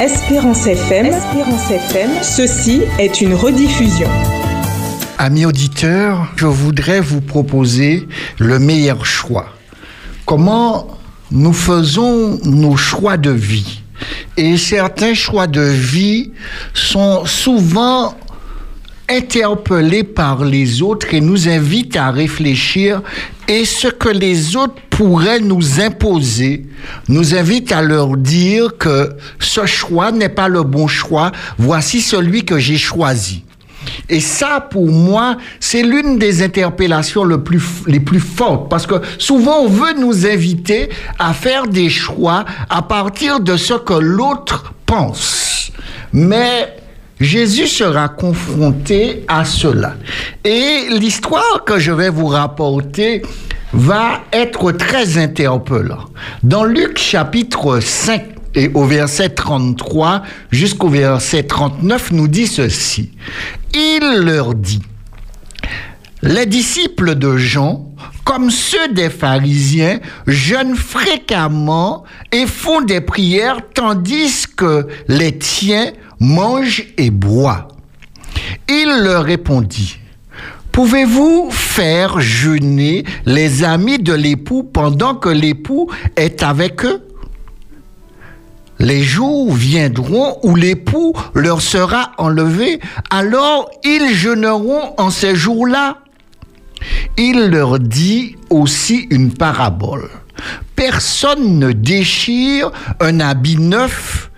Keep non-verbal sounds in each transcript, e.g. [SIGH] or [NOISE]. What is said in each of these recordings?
Espérance FM. Espérance FM. Ceci est une rediffusion. Amis auditeurs, je voudrais vous proposer le meilleur choix. Comment nous faisons nos choix de vie? Et certains choix de vie sont souvent interpellés par les autres et nous invitent à réfléchir et ce que les autres pourraient nous imposer nous invite à leur dire que ce choix n'est pas le bon choix, voici celui que j'ai choisi. Et ça, pour moi, c'est l'une des interpellations les plus fortes, parce que souvent on veut nous inviter à faire des choix à partir de ce que l'autre pense. Mais Jésus sera confronté à cela. Et l'histoire que je vais vous rapporter va être très interpellant. Dans Luc chapitre 5 et au verset 33 jusqu'au verset 39 nous dit ceci. Il leur dit, les disciples de Jean, comme ceux des pharisiens, jeûnent fréquemment et font des prières, tandis que les tiens mangent et boivent. Il leur répondit, Pouvez-vous faire jeûner les amis de l'époux pendant que l'époux est avec eux? Les jours viendront où l'époux leur sera enlevé, alors ils jeûneront en ces jours-là. Il leur dit aussi une parabole. Personne ne déchire un habit neuf,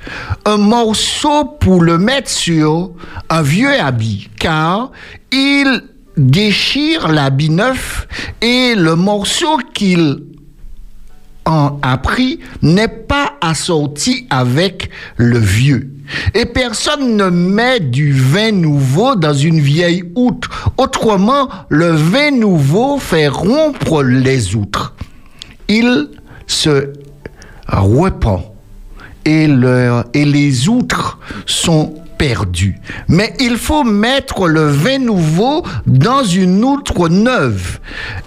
un morceau pour le mettre sur un vieux habit, car il déchire l'habit neuf et le morceau qu'il en a pris n'est pas assorti avec le vieux. Et personne ne met du vin nouveau dans une vieille outre. Autrement, le vin nouveau fait rompre les outres. Il se répand et, et les outres sont perdues. Mais il faut mettre le vin nouveau dans une outre neuve.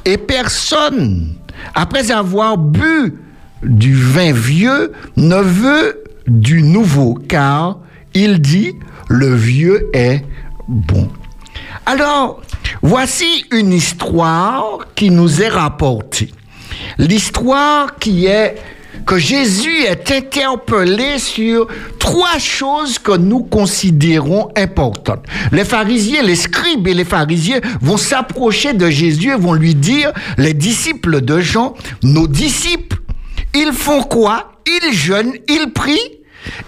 Et personne, après avoir bu du vin vieux, ne veut du nouveau, car il dit, le vieux est bon. Alors, voici une histoire qui nous est rapportée. L'histoire qui est que Jésus est interpellé sur trois choses que nous considérons importantes. Les pharisiens, les scribes et les pharisiens vont s'approcher de Jésus et vont lui dire, les disciples de Jean, nos disciples, ils font quoi? Ils jeûnent, ils prient,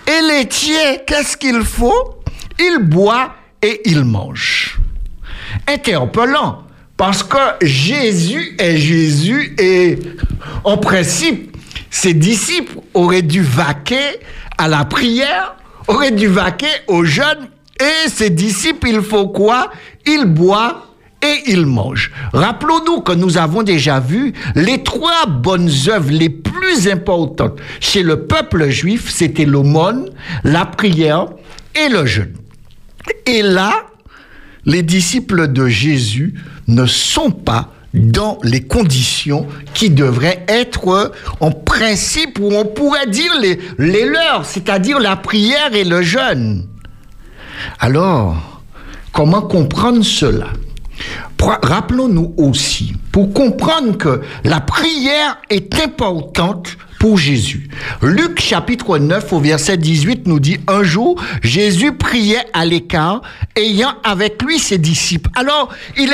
et les tiens, qu'est-ce qu'il faut Ils boivent et ils mangent. Interpellant, parce que Jésus est Jésus et en principe, ses disciples auraient dû vaquer à la prière, auraient dû vaquer au jeûne, et ses disciples, il faut quoi? Ils boivent et ils mangent. Rappelons-nous que nous avons déjà vu les trois bonnes œuvres les plus importantes chez le peuple juif, c'était l'aumône, la prière et le jeûne. Et là, les disciples de Jésus ne sont pas dans les conditions qui devraient être en principe, ou on pourrait dire les, les leurs, c'est-à-dire la prière et le jeûne. Alors, comment comprendre cela? Rappelons-nous aussi, pour comprendre que la prière est importante pour Jésus. Luc chapitre 9 au verset 18 nous dit, un jour, Jésus priait à l'écart, ayant avec lui ses disciples. Alors, il,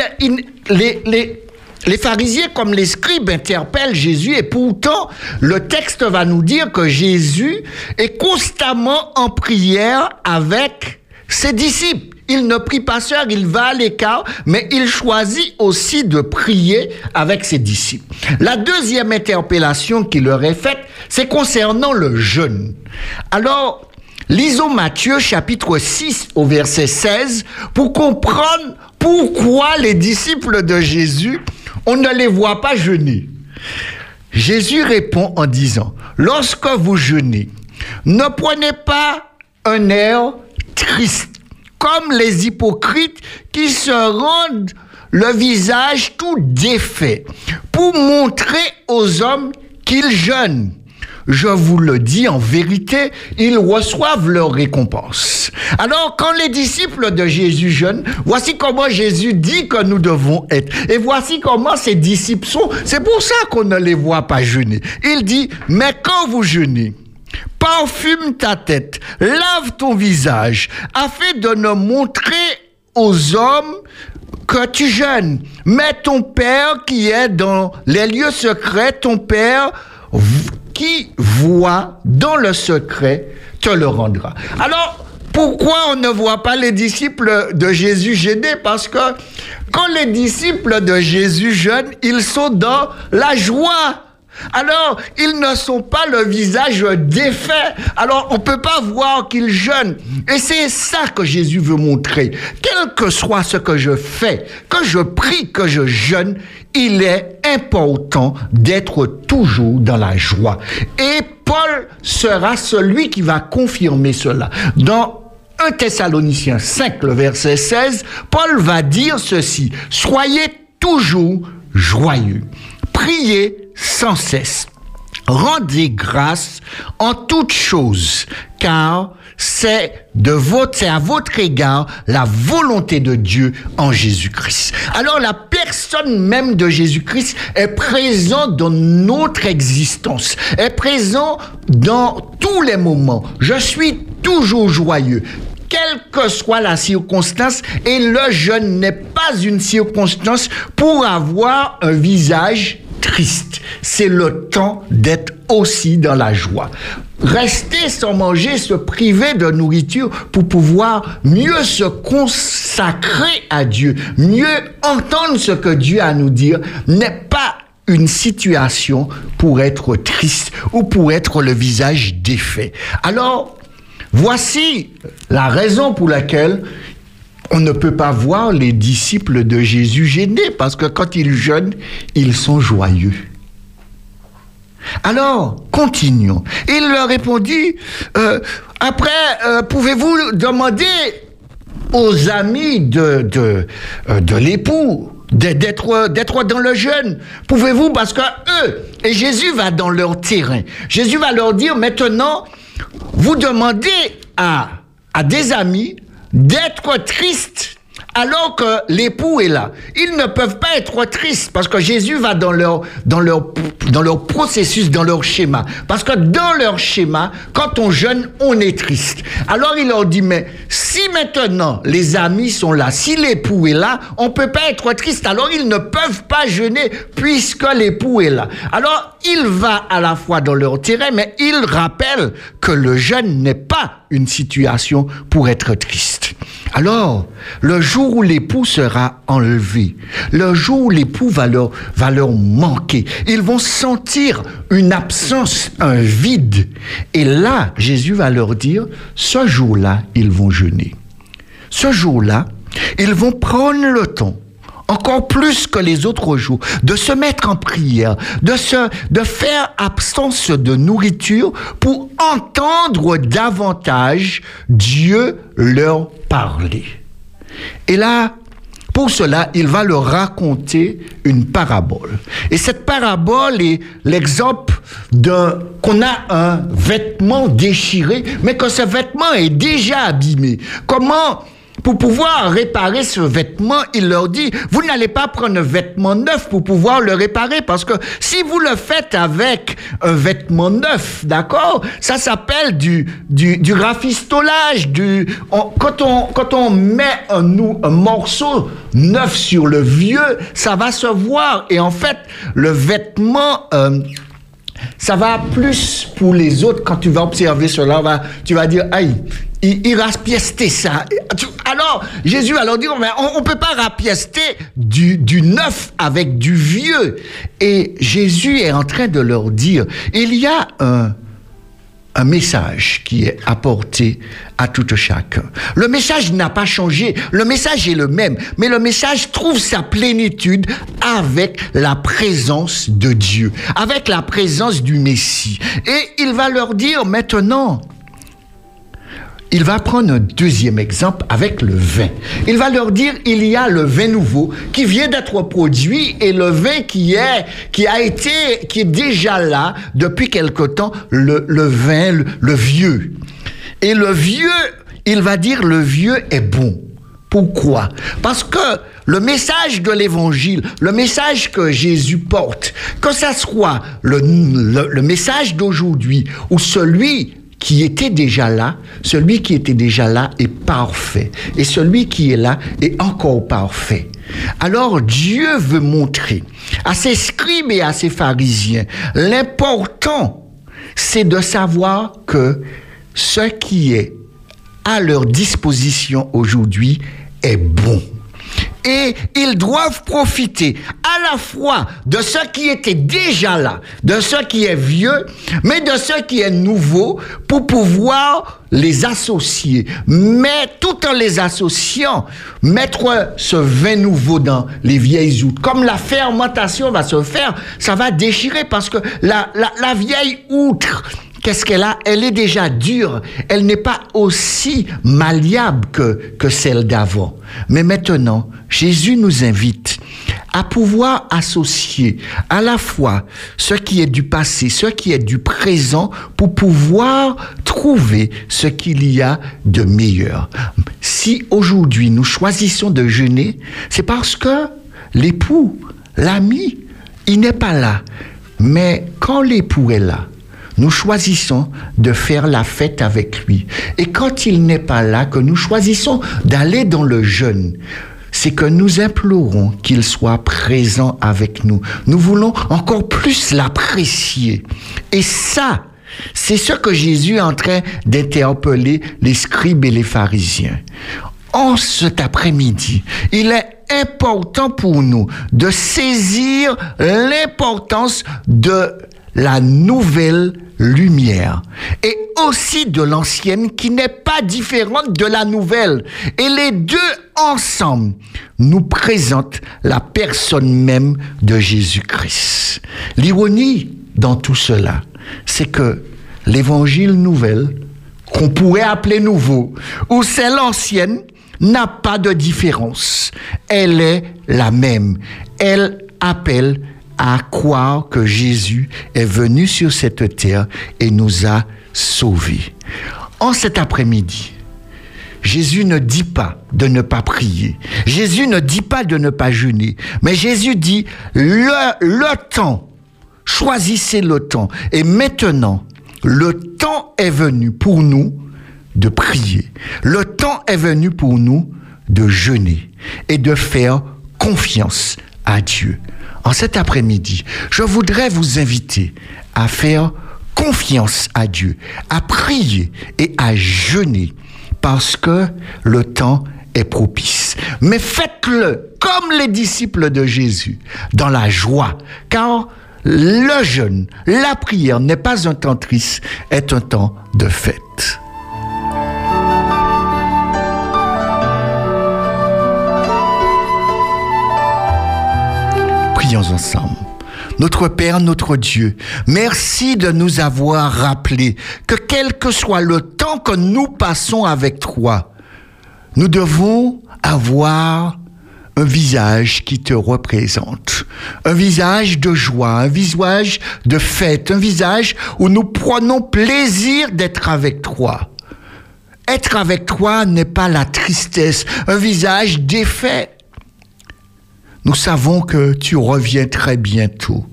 les, les, les pharisiens comme les scribes interpellent Jésus et pourtant le texte va nous dire que Jésus est constamment en prière avec ses disciples. Il ne prie pas seul, il va à l'écart, mais il choisit aussi de prier avec ses disciples. La deuxième interpellation qui leur est faite, c'est concernant le jeûne. Alors, lisons Matthieu chapitre 6 au verset 16 pour comprendre pourquoi les disciples de Jésus, on ne les voit pas jeûner. Jésus répond en disant, lorsque vous jeûnez, ne prenez pas un air triste comme les hypocrites qui se rendent le visage tout défait pour montrer aux hommes qu'ils jeûnent. Je vous le dis en vérité, ils reçoivent leur récompense. Alors, quand les disciples de Jésus jeûnent, voici comment Jésus dit que nous devons être. Et voici comment ses disciples sont. C'est pour ça qu'on ne les voit pas jeûner. Il dit, mais quand vous jeûnez, parfume ta tête, lave ton visage, afin de ne montrer aux hommes que tu jeûnes. Mais ton Père qui est dans les lieux secrets, ton Père qui voit dans le secret, te le rendra. Alors, pourquoi on ne voit pas les disciples de Jésus gêner Parce que quand les disciples de Jésus jeûnent, ils sont dans la joie. Alors, ils ne sont pas le visage défait. Alors, on ne peut pas voir qu'ils jeûnent. Et c'est ça que Jésus veut montrer. Quel que soit ce que je fais, que je prie, que je jeûne, il est important d'être toujours dans la joie. Et Paul sera celui qui va confirmer cela. Dans 1 Thessaloniciens 5, le verset 16, Paul va dire ceci. Soyez toujours joyeux. Priez sans cesse. Rendez grâce en toutes choses, car c'est de votre, à votre égard la volonté de Dieu en Jésus-Christ. Alors la personne même de Jésus-Christ est présente dans notre existence, est présente dans tous les moments. Je suis toujours joyeux quelle que soit la circonstance, et le jeûne n'est pas une circonstance pour avoir un visage triste. C'est le temps d'être aussi dans la joie. Rester sans manger, se priver de nourriture pour pouvoir mieux se consacrer à Dieu, mieux entendre ce que Dieu a à nous dire, n'est pas une situation pour être triste ou pour être le visage défait. Alors, voici la raison pour laquelle on ne peut pas voir les disciples de Jésus gênés parce que quand ils jeûnent, ils sont joyeux. Alors, continuons. Il leur répondit, euh, après, euh, pouvez-vous demander aux amis de, euh, l'époux d'être dans le jeûne? Pouvez-vous? Parce que eux et Jésus va dans leur terrain. Jésus va leur dire maintenant vous demandez à des amis d'être triste alors que l'époux est là. Ils ne peuvent pas être tristes parce que Jésus va dans leur, dans leur, dans leur processus, dans leur schéma. Parce que dans leur schéma, quand on jeûne, on est triste. Alors il leur dit, mais si maintenant les amis sont là, si l'époux est là, on peut pas être triste. Alors ils ne peuvent pas jeûner puisque l'époux est là. Alors il va à la fois dans leur terrain, mais il rappelle que le jeûne n'est pas une situation pour être triste. Alors, le jour où l'époux sera enlevé, le jour où l'époux va leur, va leur manquer, ils vont sentir une absence, un vide. Et là, Jésus va leur dire, ce jour-là, ils vont jeûner. Ce jour-là, ils vont prendre le temps encore plus que les autres jours, de se mettre en prière, de, se, de faire absence de nourriture pour entendre davantage Dieu leur parler. Et là, pour cela, il va leur raconter une parabole. Et cette parabole est l'exemple d'un qu'on a un vêtement déchiré, mais que ce vêtement est déjà abîmé. Comment pour pouvoir réparer ce vêtement, il leur dit, vous n'allez pas prendre un vêtement neuf pour pouvoir le réparer parce que si vous le faites avec un vêtement neuf, d'accord, ça s'appelle du, du, du rafistolage, du, quand on, quand on met un, un morceau neuf sur le vieux, ça va se voir. Et en fait, le vêtement, euh, ça va plus pour les autres. Quand tu vas observer cela, tu vas dire, aïe, il, rapiester ça. Alors, Jésus dire, mais on ne peut pas rapiester du, du neuf avec du vieux. Et Jésus est en train de leur dire, il y a un, un message qui est apporté à tout chacun. Le message n'a pas changé, le message est le même, mais le message trouve sa plénitude avec la présence de Dieu, avec la présence du Messie. Et il va leur dire maintenant, il va prendre un deuxième exemple avec le vin. Il va leur dire, il y a le vin nouveau qui vient d'être produit et le vin qui est, qui a été, qui est déjà là depuis quelque temps, le, vin, le, vieux. Et le vieux, il va dire, le vieux est bon. Pourquoi? Parce que le message de l'évangile, le message que Jésus porte, que ça soit le message d'aujourd'hui ou celui qui était déjà là, celui qui était déjà là est parfait. Et celui qui est là est encore parfait. Alors Dieu veut montrer à ses scribes et à ses pharisiens, l'important, c'est de savoir que ce qui est à leur disposition aujourd'hui est bon. Et ils doivent profiter à la fois de ce qui était déjà là, de ce qui est vieux, mais de ce qui est nouveau pour pouvoir les associer. Mais tout en les associant, mettre ce vin nouveau dans les vieilles outres. Comme la fermentation va se faire, ça va déchirer parce que la, la, la vieille outre, Qu'est-ce qu'elle a? Elle est déjà dure. Elle n'est pas aussi malléable que, que celle d'avant. Mais maintenant, Jésus nous invite à pouvoir associer à la fois ce qui est du passé, ce qui est du présent, pour pouvoir trouver ce qu'il y a de meilleur. Si aujourd'hui nous choisissons de jeûner, c'est parce que l'époux, l'ami, il n'est pas là. Mais quand l'époux est là, nous choisissons de faire la fête avec lui. Et quand il n'est pas là, que nous choisissons d'aller dans le jeûne, c'est que nous implorons qu'il soit présent avec nous. Nous voulons encore plus l'apprécier. Et ça, c'est ce que Jésus est en train d'interpeller les scribes et les pharisiens. En cet après-midi, il est important pour nous de saisir l'importance de la nouvelle lumière et aussi de l'ancienne qui n'est pas différente de la nouvelle. Et les deux ensemble nous présentent la personne même de Jésus-Christ. L'ironie dans tout cela, c'est que l'évangile nouvelle, qu'on pourrait appeler nouveau, ou celle ancienne, n'a pas de différence. Elle est la même. Elle appelle à croire que Jésus est venu sur cette terre et nous a sauvés. En cet après-midi, Jésus ne dit pas de ne pas prier. Jésus ne dit pas de ne pas jeûner. Mais Jésus dit le, temps. Choisissez le temps. Et maintenant, le temps est venu pour nous de prier. Le temps est venu pour nous de jeûner et de faire confiance à Dieu. En cet après-midi, je voudrais vous inviter à faire confiance à Dieu, à prier et à jeûner parce que le temps est propice. Mais faites-le comme les disciples de Jésus, dans la joie, car le jeûne, la prière n'est pas un temps triste, est un temps de fête. Ensemble. Notre Père, notre Dieu, merci de nous avoir rappelé que quel que soit le temps que nous passons avec toi, nous devons avoir un visage qui te représente, un visage de joie, un visage de fête, un visage où nous prenons plaisir d'être avec toi. Être avec toi n'est pas la tristesse, un visage défait. Nous savons que tu reviens très bientôt.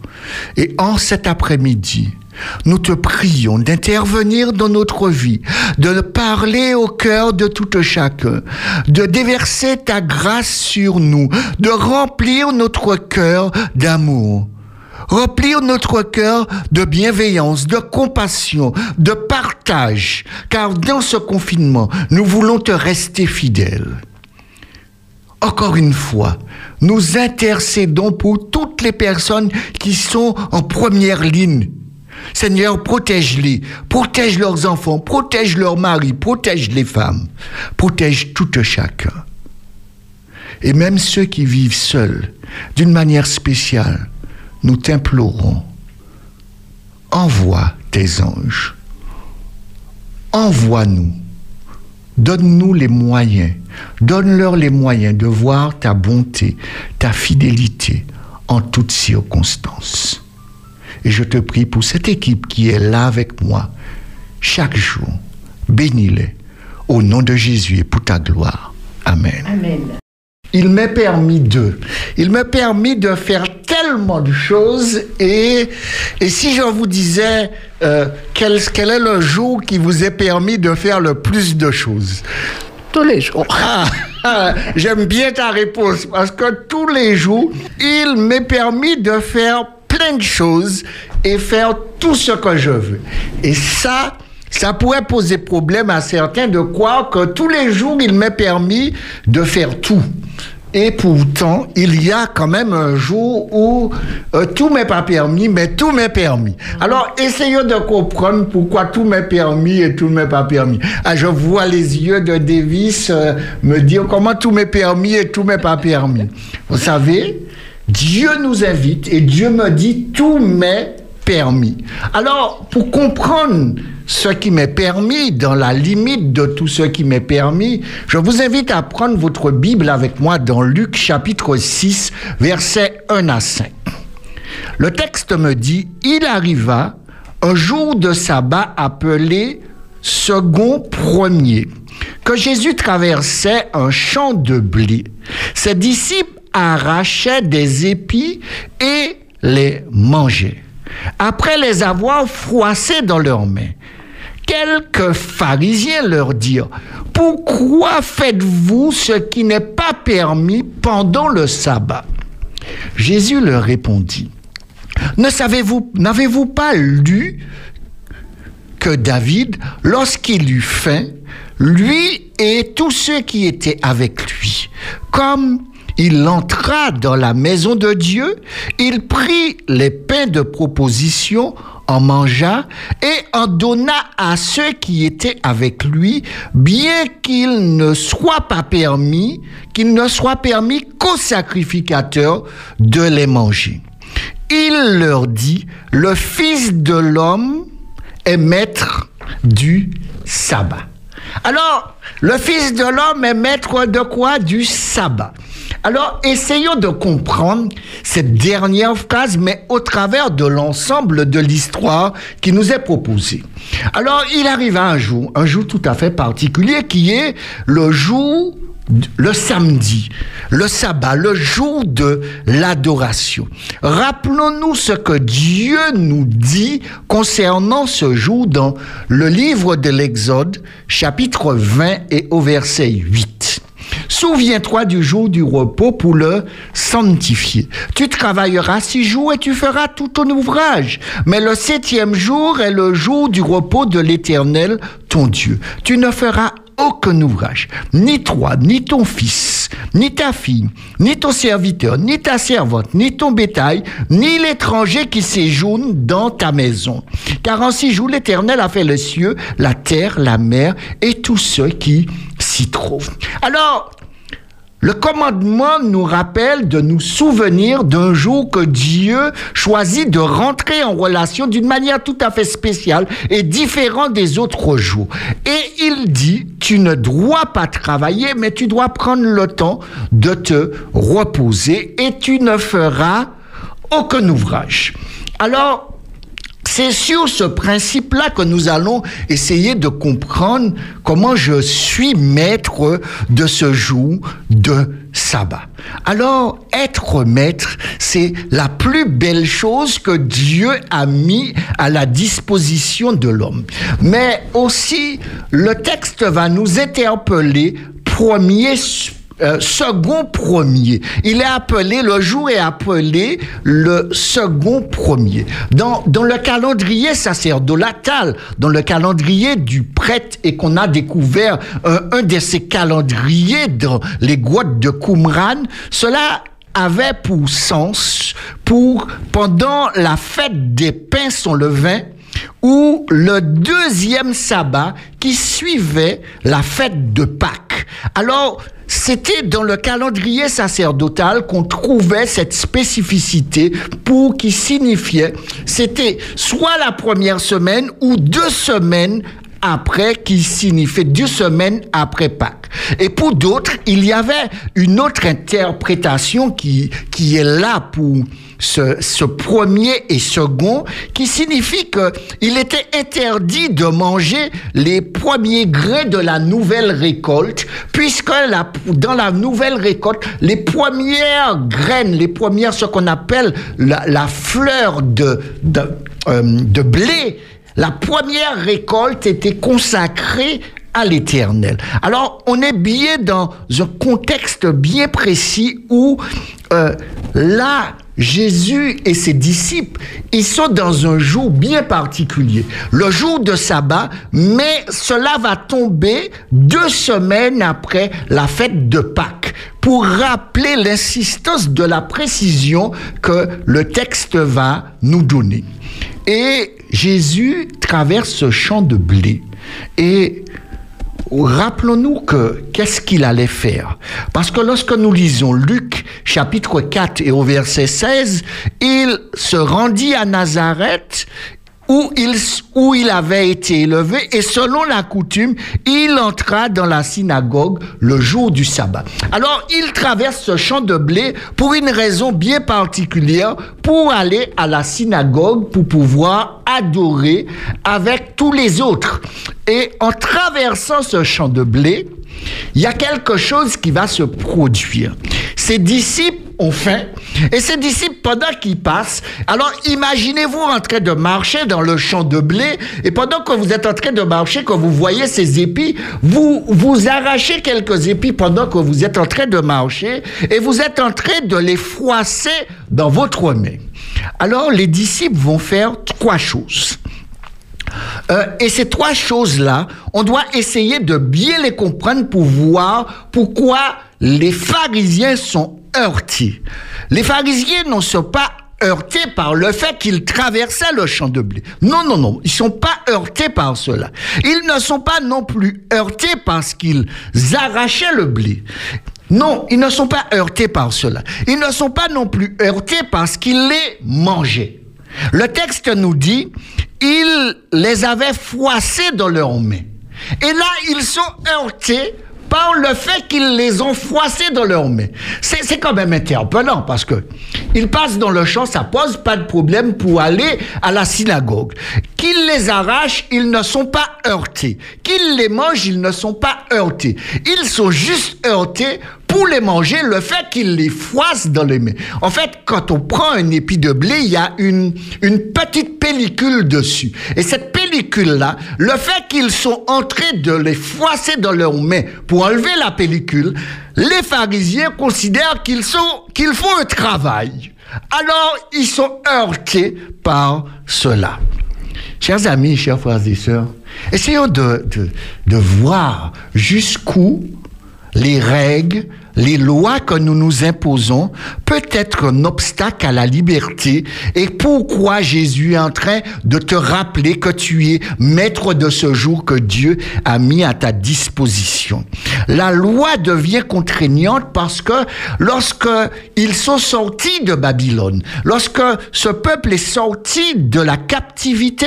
Et en cet après-midi, nous te prions d'intervenir dans notre vie, de parler au cœur de tout chacun, de déverser ta grâce sur nous, de remplir notre cœur d'amour. Remplir notre cœur de bienveillance, de compassion, de partage, car dans ce confinement, nous voulons te rester fidèles. Encore une fois, nous intercédons pour toutes les personnes qui sont en première ligne. Seigneur, protège-les, protège leurs enfants, protège leurs maris, protège les femmes, protège tout chacun. Et même ceux qui vivent seuls, d'une manière spéciale, nous t'implorons, envoie tes anges, envoie-nous Donne-nous les moyens, donne-leur les moyens de voir ta bonté, ta fidélité en toutes circonstances. Et je te prie pour cette équipe qui est là avec moi chaque jour. Bénis-les au nom de Jésus et pour ta gloire. Amen. Amen. Il m'est permis de. Il m'est permis de faire tellement de choses et, et si je vous disais euh, quel, quel est le jour qui vous est permis de faire le plus de choses? Tous les jours. J'aime bien ta réponse parce que tous les jours, il m'est permis de faire plein de choses et faire tout ce que je veux. Et ça, ça pourrait poser problème à certains de croire que tous les jours, il m'est permis de faire tout. Et pourtant, il y a quand même un jour où euh, tout m'est pas permis, mais tout m'est permis. Alors, essayons de comprendre pourquoi tout m'est permis et tout m'est pas permis. Ah, je vois les yeux de Davis euh, me dire comment tout m'est permis et tout m'est pas permis. Vous savez, Dieu nous invite et Dieu me dit tout m'est Alors, pour comprendre ce qui m'est permis, dans la limite de tout ce qui m'est permis, je vous invite à prendre votre Bible avec moi dans Luc chapitre 6, versets 1 à 5. Le texte me dit, il arriva un jour de sabbat appelé second premier, que Jésus traversait un champ de blé. Ses disciples arrachaient des épis et les mangeaient. Après les avoir froissés dans leurs mains, quelques pharisiens leur dirent, Pourquoi faites-vous ce qui n'est pas permis pendant le sabbat? Jésus leur répondit, Ne savez-vous, n'avez-vous pas lu que David, lorsqu'il eut faim, lui et tous ceux qui étaient avec lui, comme il entra dans la maison de Dieu, il prit les pains de proposition, en mangea et en donna à ceux qui étaient avec lui, bien qu'il ne soit pas permis, qu'il ne soit permis qu'aux sacrificateurs de les manger. Il leur dit, le Fils de l'homme est maître du sabbat. Alors, le Fils de l'homme est maître de quoi? Du sabbat. Alors, essayons de comprendre cette dernière phrase, mais au travers de l'ensemble de l'histoire qui nous est proposée. Alors, il arriva un jour, un jour tout à fait particulier, qui est le jour le samedi, le sabbat, le jour de l'adoration. Rappelons-nous ce que Dieu nous dit concernant ce jour dans le livre de l'Exode, chapitre 20 et au verset 8. Souviens-toi du jour du repos pour le sanctifier. Tu travailleras six jours et tu feras tout ton ouvrage. Mais le septième jour est le jour du repos de l'Éternel, ton Dieu. Tu ne feras aucun ouvrage, ni toi, ni ton fils, ni ta fille, ni ton serviteur, ni ta servante, ni ton bétail, ni l'étranger qui séjourne dans ta maison. Car en six jours, l'Éternel a fait les cieux, la terre, la mer et tous ceux qui Alors, le commandement nous rappelle de nous souvenir d'un jour que Dieu choisit de rentrer en relation d'une manière tout à fait spéciale et différente des autres jours. Et il dit, tu ne dois pas travailler, mais tu dois prendre le temps de te reposer et tu ne feras aucun ouvrage. Alors, c'est sur ce principe-là que nous allons essayer de comprendre comment je suis maître de ce jour de sabbat. Alors, être maître, c'est la plus belle chose que Dieu a mis à la disposition de l'homme. Mais aussi, le texte va nous interpeller premier euh, second premier. Il est appelé, le jour est appelé le second premier. Dans, dans le calendrier sacerdotal, dans le calendrier du prêtre, et qu'on a découvert euh, un de ces calendriers dans les grottes de Qumran, cela avait pour sens pour pendant la fête des pains sans levain ou le deuxième sabbat qui suivait la fête de Pâques. Alors, c'était dans le calendrier sacerdotal qu'on trouvait cette spécificité pour qui signifiait c'était soit la première semaine ou deux semaines après, qui signifie deux semaines après Pâques. Et pour d'autres, il y avait une autre interprétation qui, qui est là pour ce, ce, premier et second, qui signifie qu'il était interdit de manger les premiers grains de la nouvelle récolte, puisque la, dans la nouvelle récolte, les premières graines, les premières, ce qu'on appelle la, la, fleur de, de, euh, de blé, la première récolte était consacrée à l'éternel. Alors, on est bien dans un contexte bien précis où euh, là, Jésus et ses disciples, ils sont dans un jour bien particulier, le jour de sabbat, mais cela va tomber deux semaines après la fête de Pâques. Pour rappeler l'insistance de la précision que le texte va nous donner. Et Jésus traverse ce champ de blé. Et rappelons-nous que qu'est-ce qu'il allait faire. Parce que lorsque nous lisons Luc chapitre 4 et au verset 16, il se rendit à Nazareth où il, où il avait été élevé et selon la coutume, il entra dans la synagogue le jour du sabbat. Alors, il traverse ce champ de blé pour une raison bien particulière, pour aller à la synagogue, pour pouvoir adorer avec tous les autres. Et en traversant ce champ de blé, il y a quelque chose qui va se produire. Ses disciples ont faim et ses disciples, pendant qu'ils passent, alors imaginez-vous en train de marcher dans le champ de blé et pendant que vous êtes en train de marcher, que vous voyez ces épis, vous vous arrachez quelques épis pendant que vous êtes en train de marcher et vous êtes en train de les froisser dans votre main. Alors les disciples vont faire trois choses. Euh, et ces trois choses-là, on doit essayer de bien les comprendre pour voir pourquoi les pharisiens sont heurtés. Les pharisiens ne sont pas heurtés par le fait qu'ils traversaient le champ de blé. Non, non, non, ils sont pas heurtés par cela. Ils ne sont pas non plus heurtés parce qu'ils arrachaient le blé. Non, ils ne sont pas heurtés par cela. Ils ne sont pas non plus heurtés parce qu'ils les mangeaient. Le texte nous dit, ils les avaient froissés dans leurs mains. Et là, ils sont heurtés par le fait qu'ils les ont froissés dans leurs mains. C'est quand même interpellant parce que ils passent dans le champ, ça pose pas de problème pour aller à la synagogue. Qu'ils les arrachent, ils ne sont pas heurtés. Qu'ils les mangent, ils ne sont pas heurtés. Ils sont juste heurtés pour les manger, le fait qu'ils les froissent dans les mains. En fait, quand on prend un épi de blé, il y a une, petite pellicule dessus. Et cette pellicule-là, le fait qu'ils sont entrés de les froisser dans leurs mains pour enlever la pellicule, les pharisiens considèrent qu'ils sont, qu'ils font un travail. Alors, ils sont heurtés par cela. Chers amis, chers frères et sœurs, essayons de, de, de voir jusqu'où les règles, les lois que nous nous imposons peut être un obstacle à la liberté. Et pourquoi Jésus est en train de te rappeler que tu es maître de ce jour que Dieu a mis à ta disposition? La loi devient contraignante parce que lorsque ils sont sortis de Babylone, lorsque ce peuple est sorti de la captivité,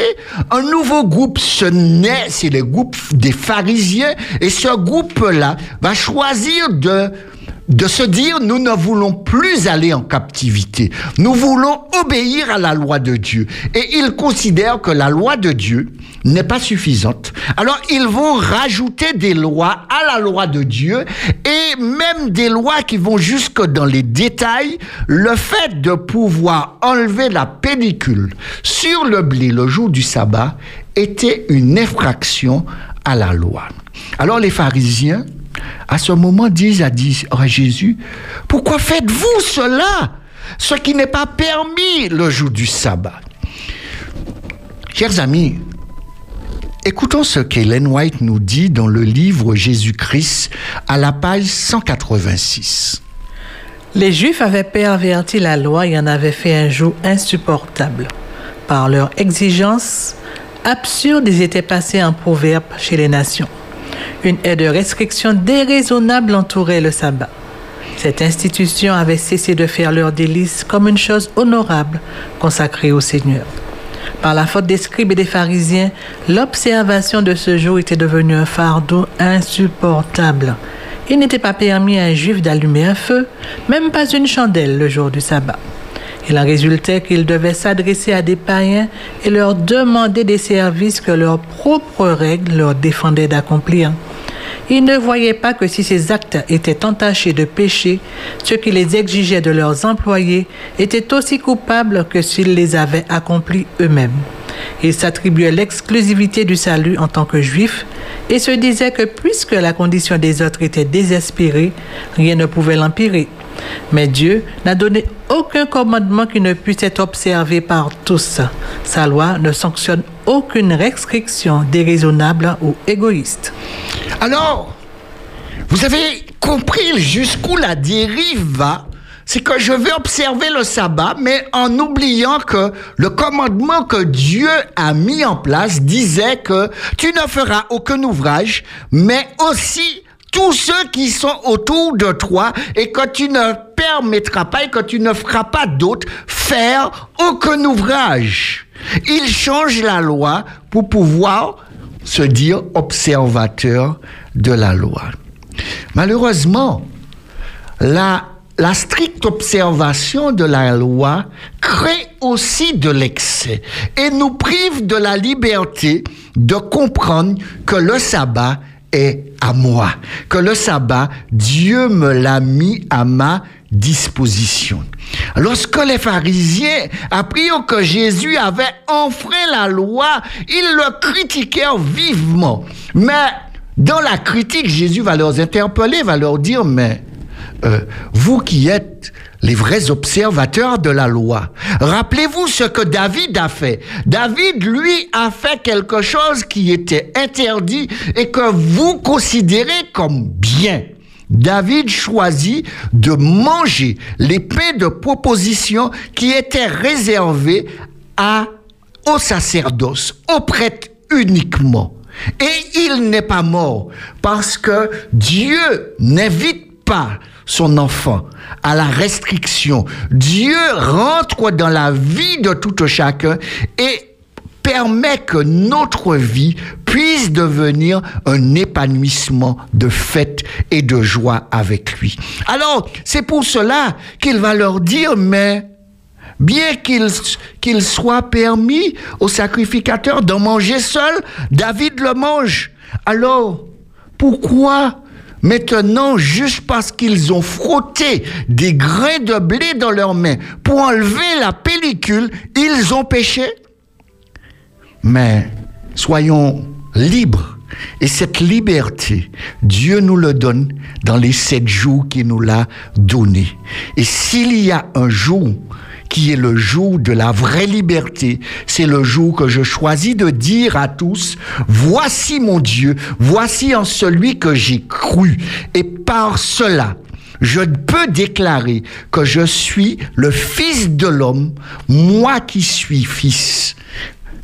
un nouveau groupe se naît, c'est le groupe des pharisiens. Et ce groupe-là va choisir de de se dire nous ne voulons plus aller en captivité. Nous voulons obéir à la loi de Dieu. Et ils considèrent que la loi de Dieu n'est pas suffisante. Alors ils vont rajouter des lois à la loi de Dieu et même des lois qui vont jusque dans les détails. Le fait de pouvoir enlever la pellicule sur le blé le jour du sabbat était une infraction à la loi. Alors les pharisiens à ce moment disent à, Jésus, pourquoi faites-vous cela? Ce qui n'est pas permis le jour du sabbat. Chers amis, écoutons ce qu'Hélène White nous dit dans le livre Jésus-Christ à la page 186. Les Juifs avaient perverti la loi et en avaient fait un jour insupportable. Par leur exigence absurde, ils étaient passés en proverbe chez les nations. Une aide de restriction déraisonnable entourait le sabbat. Cette institution avait cessé de faire leur délice comme une chose honorable consacrée au Seigneur. Par la faute des scribes et des pharisiens, l'observation de ce jour était devenue un fardeau insupportable. Il n'était pas permis à un juif d'allumer un feu, même pas une chandelle le jour du sabbat. Il en résultait qu'il devait s'adresser à des païens et leur demander des services que leurs propres règles leur défendaient d'accomplir. Ils ne voyaient pas que si ces actes étaient entachés de péché, ce qui les exigeait de leurs employés était aussi coupable que s'ils les avaient accomplis eux-mêmes. Ils s'attribuaient l'exclusivité du salut en tant que juifs et se disaient que puisque la condition des autres était désespérée, rien ne pouvait l'empirer. Mais Dieu n'a donné aucun commandement qui ne puisse être observé par tous. Sa loi ne sanctionne aucune restriction déraisonnable ou égoïste. Alors, vous avez compris jusqu'où la dérive va c'est que je vais observer le sabbat, mais en oubliant que le commandement que Dieu a mis en place disait que tu ne feras aucun ouvrage, mais aussi tous ceux qui sont autour de toi et que tu ne permettras pas et que tu ne feras pas d'autres faire aucun ouvrage. Il change la loi pour pouvoir se dire observateur de la loi. Malheureusement, la, la stricte observation de la loi crée aussi de l'excès et nous prive de la liberté de comprendre que le sabbat est à moi, que le sabbat, Dieu me l'a mis à ma disposition. Lorsque les pharisiens apprirent que Jésus avait enfreint la loi, ils le critiquèrent vivement. Mais dans la critique, Jésus va leur interpeller, va leur dire, mais euh, vous qui êtes les vrais observateurs de la loi. Rappelez-vous ce que David a fait. David, lui, a fait quelque chose qui était interdit et que vous considérez comme bien. David choisit de manger les pains de proposition qui étaient réservés à, au sacerdoce, aux prêtres uniquement. Et il n'est pas mort parce que Dieu n'invite pas son enfant à la restriction. Dieu rentre dans la vie de tout chacun et permet que notre vie puisse devenir un épanouissement de fête et de joie avec lui. Alors, c'est pour cela qu'il va leur dire, mais bien qu'il soit permis au sacrificateur de manger seul, David le mange. Alors, pourquoi Maintenant, juste parce qu'ils ont frotté des grains de blé dans leurs mains pour enlever la pellicule, ils ont péché. Mais soyons libres. Et cette liberté, Dieu nous le donne dans les sept jours qu'il nous l'a donné. Et s'il y a un jour qui est le jour de la vraie liberté. C'est le jour que je choisis de dire à tous, voici mon Dieu, voici en celui que j'ai cru. Et par cela, je peux déclarer que je suis le Fils de l'homme, moi qui suis Fils.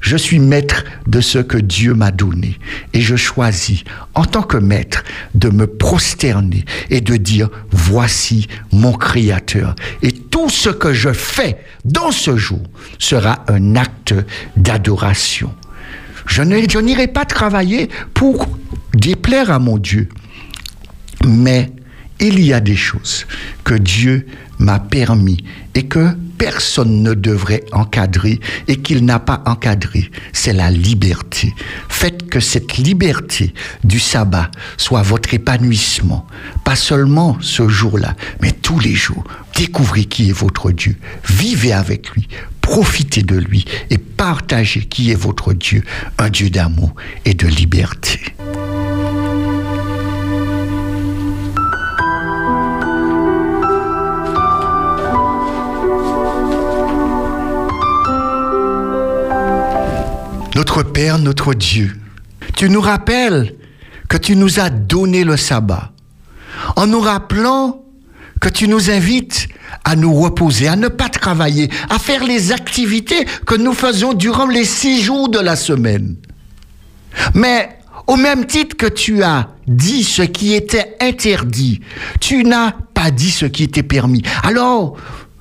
Je suis maître de ce que Dieu m'a donné et je choisis en tant que maître de me prosterner et de dire voici mon Créateur. Et tout ce que je fais dans ce jour sera un acte d'adoration. Je n'irai pas travailler pour déplaire à mon Dieu, mais il y a des choses que Dieu m'a permis et que personne ne devrait encadrer et qu'il n'a pas encadré, c'est la liberté. Faites que cette liberté du sabbat soit votre épanouissement, pas seulement ce jour-là, mais tous les jours. Découvrez qui est votre Dieu, vivez avec lui, profitez de lui et partagez qui est votre Dieu, un Dieu d'amour et de liberté. Notre Père, notre Dieu, tu nous rappelles que tu nous as donné le sabbat en nous rappelant que tu nous invites à nous reposer, à ne pas travailler, à faire les activités que nous faisons durant les six jours de la semaine. Mais au même titre que tu as dit ce qui était interdit, tu n'as pas dit ce qui était permis. Alors,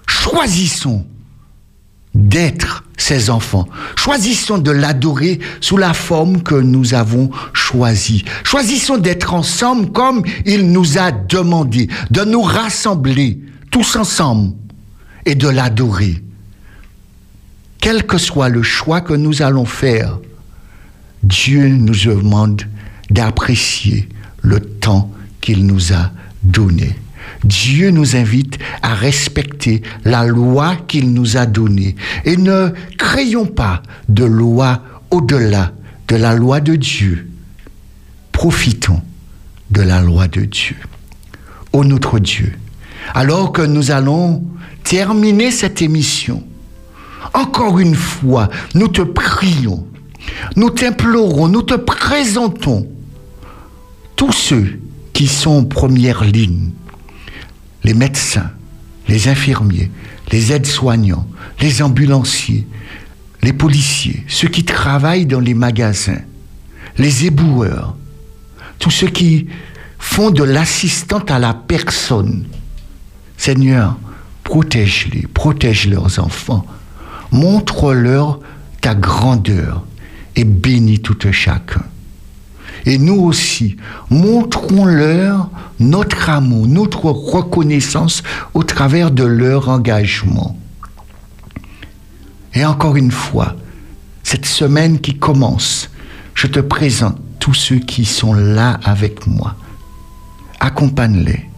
choisissons d'être ses enfants. Choisissons de l'adorer sous la forme que nous avons choisie. Choisissons d'être ensemble comme il nous a demandé, de nous rassembler tous ensemble et de l'adorer. Quel que soit le choix que nous allons faire, Dieu nous demande d'apprécier le temps qu'il nous a donné. Dieu nous invite à respecter la loi qu'il nous a donnée et ne créons pas de loi au-delà de la loi de Dieu. Profitons de la loi de Dieu. Ô notre Dieu, alors que nous allons terminer cette émission, encore une fois, nous te prions, nous t'implorons, nous te présentons tous ceux qui sont en première ligne, les médecins, les infirmiers, les aides-soignants, les ambulanciers, les policiers, ceux qui travaillent dans les magasins, les éboueurs, tous ceux qui font de l'assistante à la personne. Seigneur, protège-les, protège leurs enfants, montre-leur ta grandeur et bénis tout chacun. Et nous aussi, montrons-leur notre amour, notre reconnaissance au travers de leur engagement. Et encore une fois, cette semaine qui commence, je te présente tous ceux qui sont là avec moi. Accompagne-les,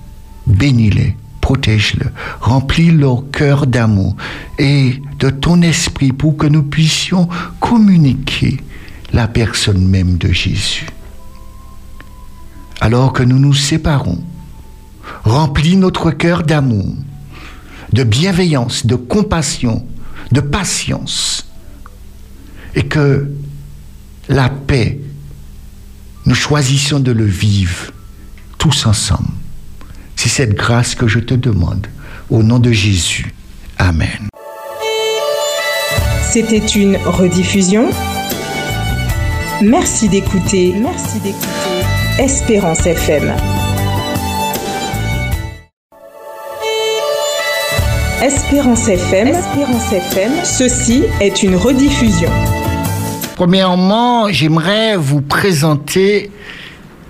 bénis-les, protège-les, remplis leur cœur d'amour et de ton esprit pour que nous puissions communiquer la personne même de Jésus. Alors que nous nous séparons, remplis notre cœur d'amour, de bienveillance, de compassion, de patience, et que la paix, nous choisissons de le vivre tous ensemble. C'est cette grâce que je te demande. Au nom de Jésus. Amen. C'était une rediffusion. Merci d'écouter. Merci d'écouter. Espérance FM. Espérance FM. Espérance FM. Ceci est une rediffusion. Premièrement, j'aimerais vous présenter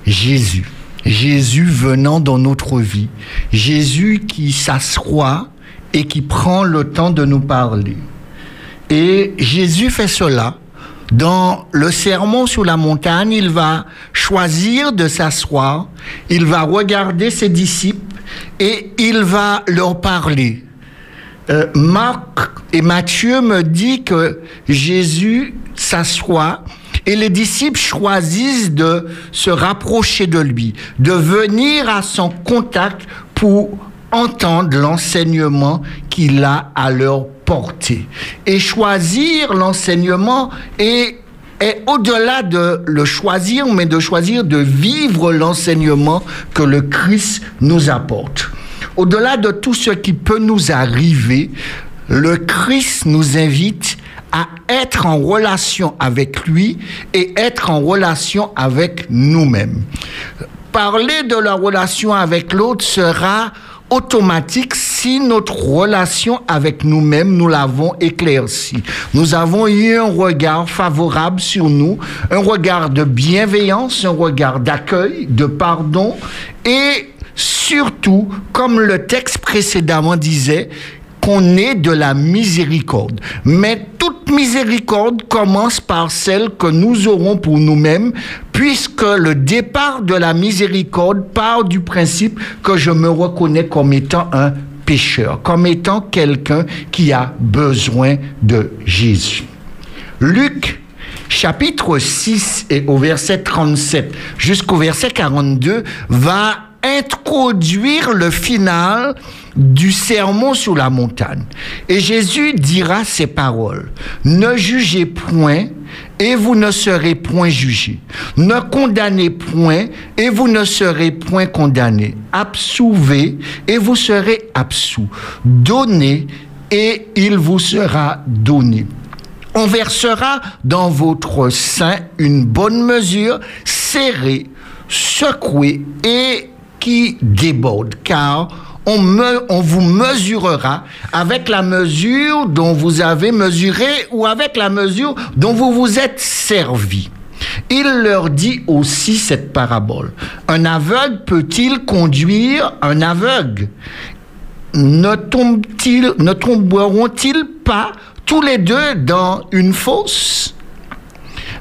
Jésus. Jésus venant dans notre vie. Jésus qui s'assoit et qui prend le temps de nous parler. Et Jésus fait cela. Dans le sermon sur la montagne, il va choisir de s'asseoir, il va regarder ses disciples et il va leur parler. Euh, Marc et Matthieu me disent que Jésus s'assoit et les disciples choisissent de se rapprocher de lui, de venir à son contact pour entendre l'enseignement qu'il a à leur Et choisir l'enseignement est, est au-delà de le choisir, mais de choisir de vivre l'enseignement que le Christ nous apporte. Au-delà de tout ce qui peut nous arriver, le Christ nous invite à être en relation avec lui et être en relation avec nous-mêmes. Parler de la relation avec l'autre sera automatique si notre relation avec nous-mêmes, nous l'avons éclairci. Nous avons eu un regard favorable sur nous, un regard de bienveillance, un regard d'accueil, de pardon et surtout, comme le texte précédemment disait, qu'on ait de la miséricorde. Mais toute miséricorde commence par celle que nous aurons pour nous-mêmes, puisque le départ de la miséricorde part du principe que je me reconnais comme étant un pécheur, comme étant quelqu'un qui a besoin de Jésus. Luc chapitre 6 et au verset 37 jusqu'au verset 42 va introduire le final du sermon sur la montagne. Et Jésus dira ces paroles. Ne jugez point et vous ne serez point jugés. Ne condamnez point et vous ne serez point condamnés. Absouvez et vous serez absous. Donnez et il vous sera donné. On versera dans votre sein une bonne mesure, serrée, secouée et qui déborde, car on, vous mesurera avec la mesure dont vous avez mesuré ou avec la mesure dont vous vous êtes servi. Il leur dit aussi cette parabole. Un aveugle peut-il conduire un aveugle? Ne, ne tomberont-ils pas tous les deux dans une fosse?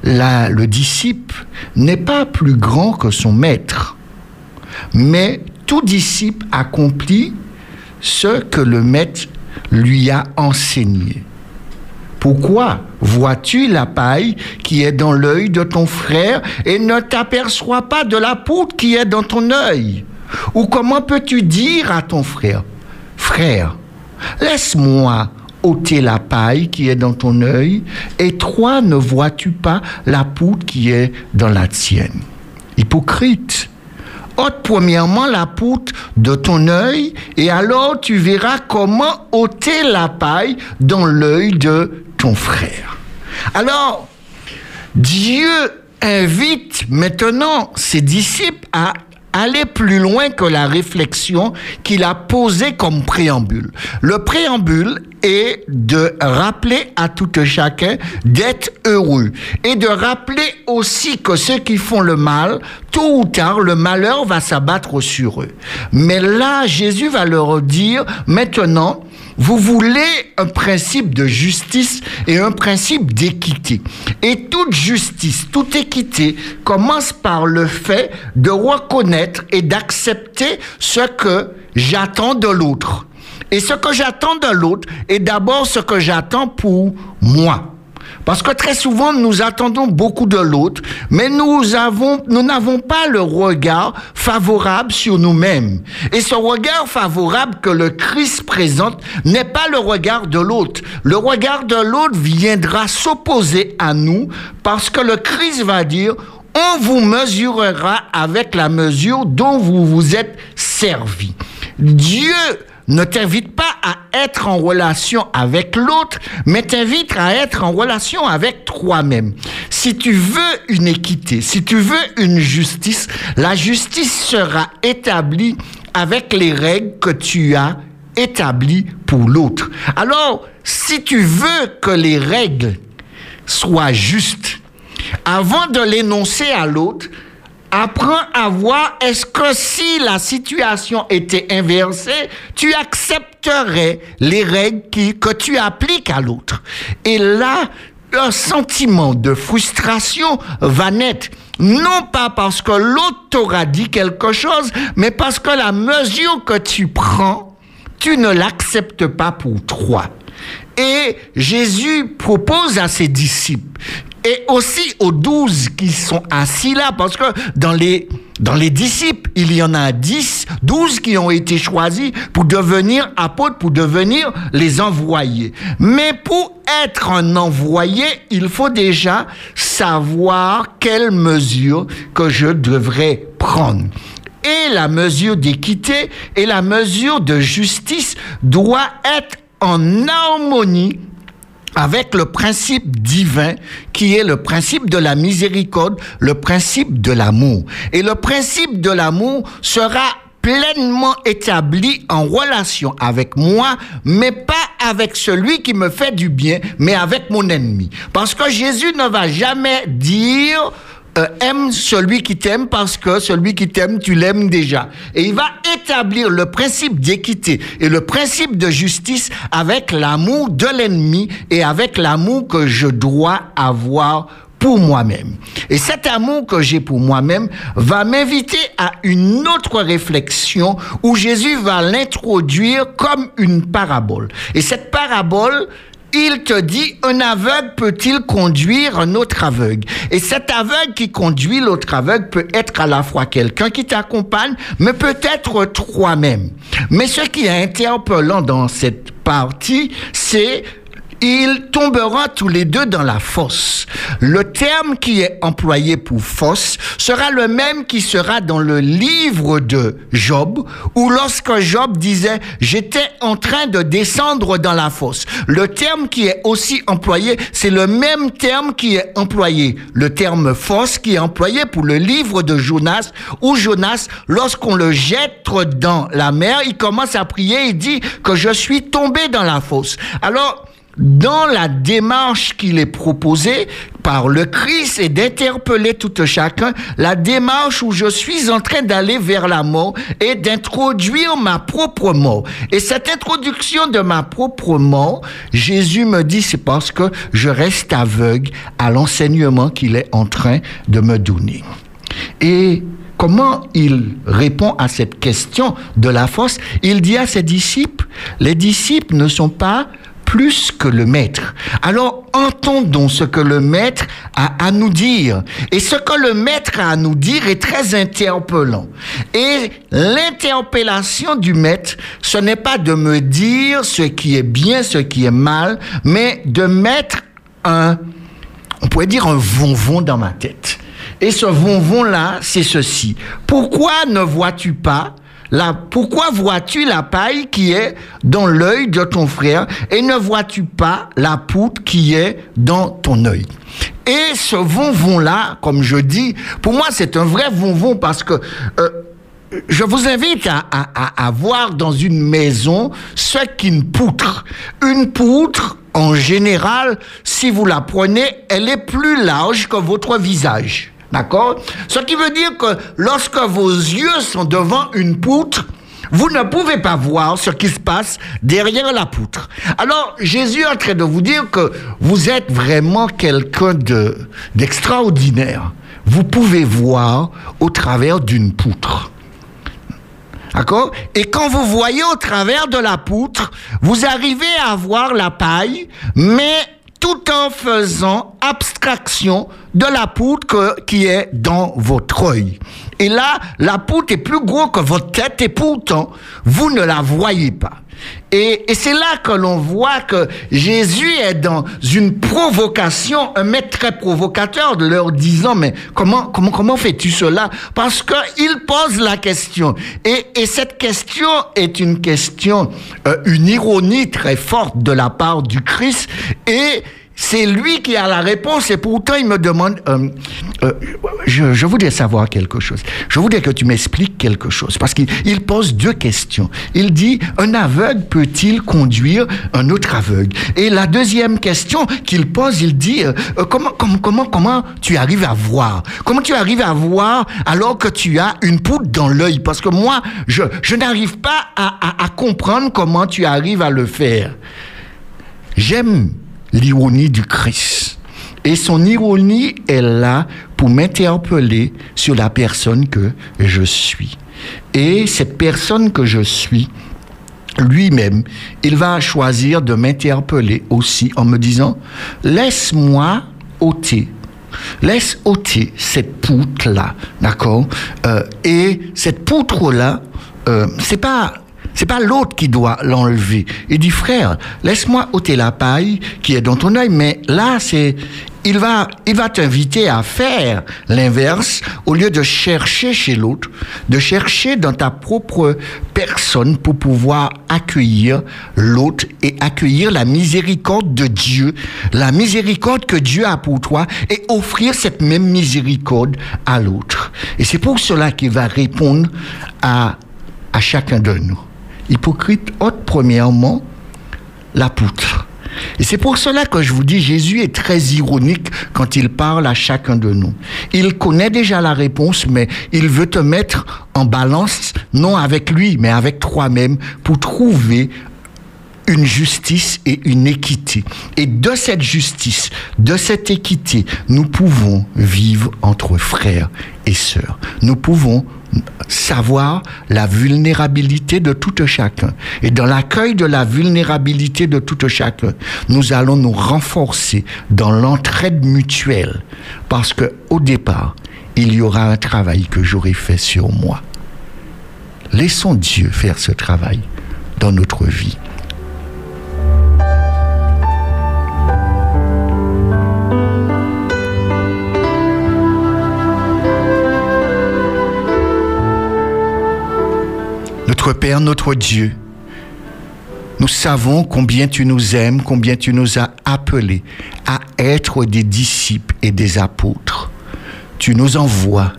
Là, le disciple n'est pas plus grand que son maître, mais tout disciple accomplit ce que le maître lui a enseigné. Pourquoi vois-tu la paille qui est dans l'œil de ton frère et ne t'aperçois pas de la poudre qui est dans ton œil? Ou comment peux-tu dire à ton frère, frère, laisse-moi ôter la paille qui est dans ton œil et toi ne vois-tu pas la poudre qui est dans la tienne Hypocrite ôte premièrement la poutre de ton œil et alors tu verras comment ôter la paille dans l'œil de ton frère. Alors, Dieu invite maintenant ses disciples à aller plus loin que la réflexion qu'il a posée comme préambule. Le préambule est de rappeler à tout chacun d'être heureux et de rappeler aussi que ceux qui font le mal, tôt ou tard, le malheur va s'abattre sur eux. Mais là, Jésus va leur dire, maintenant, vous voulez un principe de justice et un principe d'équité. Et toute justice, toute équité commence par le fait de reconnaître et d'accepter ce que j'attends de l'autre. Et ce que j'attends de l'autre est d'abord ce que j'attends pour moi. Parce que très souvent, nous attendons beaucoup de l'autre, mais nous avons, nous n'avons pas le regard favorable sur nous-mêmes. Et ce regard favorable que le Christ présente n'est pas le regard de l'autre. Le regard de l'autre viendra s'opposer à nous parce que le Christ va dire, on vous mesurera avec la mesure dont vous vous êtes servi. Dieu ne t'invite pas à être en relation avec l'autre, mais t'invite à être en relation avec toi-même. Si tu veux une équité, si tu veux une justice, la justice sera établie avec les règles que tu as établies pour l'autre. Alors, si tu veux que les règles soient justes, avant de l'énoncer à l'autre, Apprends à voir est-ce que si la situation était inversée, tu accepterais les règles que tu appliques à l'autre. Et là, un sentiment de frustration va naître. Non pas parce que l'autre t'aura dit quelque chose, mais parce que la mesure que tu prends, tu ne l'acceptes pas pour toi. Et Jésus propose à ses disciples et aussi aux douze qui sont assis là, parce que dans les, dans les disciples, il y en a dix, douze qui ont été choisis pour devenir apôtres, pour devenir les envoyés. Mais pour être un envoyé, il faut déjà savoir quelle mesure que je devrais prendre. Et la mesure d'équité et la mesure de justice doit être en harmonie avec le principe divin qui est le principe de la miséricorde, le principe de l'amour. Et le principe de l'amour sera pleinement établi en relation avec moi, mais pas avec celui qui me fait du bien, mais avec mon ennemi. Parce que Jésus ne va jamais dire euh, aime celui qui t'aime parce que celui qui t'aime, tu l'aimes déjà. Et il va établir le principe d'équité et le principe de justice avec l'amour de l'ennemi et avec l'amour que je dois avoir pour moi-même. Et cet amour que j'ai pour moi-même va m'inviter à une autre réflexion où Jésus va l'introduire comme une parabole. Et cette parabole, il te dit, un aveugle peut-il conduire un autre aveugle? Et cet aveugle qui conduit l'autre aveugle peut être à la fois quelqu'un qui t'accompagne, mais peut-être toi-même. Mais ce qui est interpellant dans cette partie, c'est ils tomberont tous les deux dans la fosse. Le terme qui est employé pour fosse sera le même qui sera dans le livre de Job, où lorsque Job disait, j'étais en train de descendre dans la fosse. Le terme qui est aussi employé, c'est le même terme qui est employé, le terme fosse qui est employé pour le livre de Jonas, où Jonas, lorsqu'on le jette dans la mer, il commence à prier, il dit que je suis tombé dans la fosse. Alors, dans la démarche qu'il est proposée par le Christ et d'interpeller tout chacun, la démarche où je suis en train d'aller vers la mort et d'introduire ma propre mort. Et cette introduction de ma propre mort, Jésus me dit, c'est parce que je reste aveugle à l'enseignement qu'il est en train de me donner. Et comment il répond à cette question de la fosse? Il dit à ses disciples, les disciples ne sont pas plus que le maître. Alors entendons ce que le maître a à nous dire. Et ce que le maître a à nous dire est très interpellant. Et l'interpellation du maître, ce n'est pas de me dire ce qui est bien, ce qui est mal, mais de mettre un, on pourrait dire un vonvon dans ma tête. Et ce vonvon-là, c'est ceci. Pourquoi ne vois-tu pas pourquoi vois-tu la paille qui est dans l'œil de ton frère et ne vois-tu pas la poutre qui est dans ton œil? Et ce vonvon-là, comme je dis, pour moi c'est un vrai vonvon parce que euh, je vous invite à, à, voir dans une maison ce qu'une poutre. Une poutre, en général, si vous la prenez, elle est plus large que votre visage. D'accord Ce qui veut dire que lorsque vos yeux sont devant une poutre, vous ne pouvez pas voir ce qui se passe derrière la poutre. Alors, Jésus est en train de vous dire que vous êtes vraiment quelqu'un d'extraordinaire. vous pouvez voir au travers d'une poutre. D'accord Et quand vous voyez au travers de la poutre, vous arrivez à voir la paille, mais tout en faisant abstraction de la poutre qui est dans votre œil. Et là, la poutre est plus gros que votre tête et pourtant, vous ne la voyez pas. Et, c'est là que l'on voit que Jésus est dans une provocation, un maître très provocateur, de leur disant, mais comment, comment, comment fais-tu cela? Parce qu'il pose la question. Et, et, cette question est une question, euh, une ironie très forte de la part du Christ. Et c'est lui qui a la réponse et pourtant il me demande, euh, euh, je, je, voudrais savoir quelque chose. Je voudrais que tu m'expliques quelque chose parce qu'il pose deux questions. Il dit, un aveugle peut-il conduire un autre aveugle? Et la deuxième question qu'il pose, il dit, euh, comment, comment, comment, comment tu arrives à voir? Comment tu arrives à voir alors que tu as une poudre dans l'œil? Parce que moi, je, je n'arrive pas à, à, à comprendre comment tu arrives à le faire. J'aime l'ironie du Christ. Et son ironie est là pour m'interpeller sur la personne que je suis. Et cette personne que je suis, lui-même, il va choisir de m'interpeller aussi en me disant, laisse-moi ôter Laisse ôter cette poutre-là, d'accord? Euh, Et cette poutre-là, euh, c'est pas c'est pas l'autre qui doit l'enlever. Il dit, frère, laisse-moi ôter la paille qui est dans ton œil, mais là, c'est, il va, il va t'inviter à faire l'inverse au lieu de chercher chez l'autre, de chercher dans ta propre personne pour pouvoir accueillir l'autre et accueillir la miséricorde de Dieu, la miséricorde que Dieu a pour toi et offrir cette même miséricorde à l'autre. Et c'est pour cela qu'il va répondre à, à chacun de nous hypocrite ôte premièrement la poutre. Et c'est pour cela que je vous dis, Jésus est très ironique quand il parle à chacun de nous. Il connaît déjà la réponse, mais il veut te mettre en balance, non avec lui, mais avec toi-même, pour trouver une justice et une équité. Et de cette justice, de cette équité, nous pouvons vivre entre frères et sœurs. Nous pouvons savoir la vulnérabilité de tout chacun. Et dans l'accueil de la vulnérabilité de tout chacun, nous allons nous renforcer dans l'entraide mutuelle. Parce que au départ, il y aura un travail que j'aurai fait sur moi. Laissons Dieu faire ce travail dans notre vie. Notre Père, notre Dieu, nous savons combien tu nous aimes, combien tu nous as appelés à être des disciples et des apôtres. Tu nous envoies,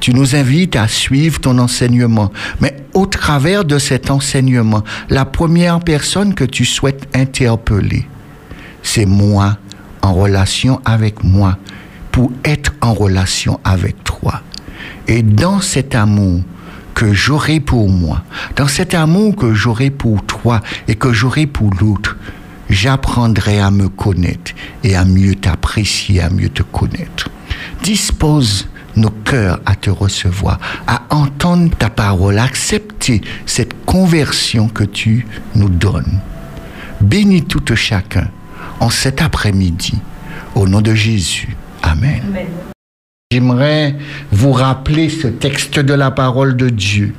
tu nous invites à suivre ton enseignement. Mais au travers de cet enseignement, la première personne que tu souhaites interpeller, c'est moi en relation avec moi pour être en relation avec toi. Et dans cet amour, que j'aurai pour moi, dans cet amour que j'aurai pour toi et que j'aurai pour l'autre, j'apprendrai à me connaître et à mieux t'apprécier, à mieux te connaître. Dispose nos cœurs à te recevoir, à entendre ta parole, à accepter cette conversion que tu nous donnes. Bénis tout chacun en cet après-midi. Au nom de Jésus. Amen. Amen. J'aimerais vous rappeler ce texte de la parole de Dieu.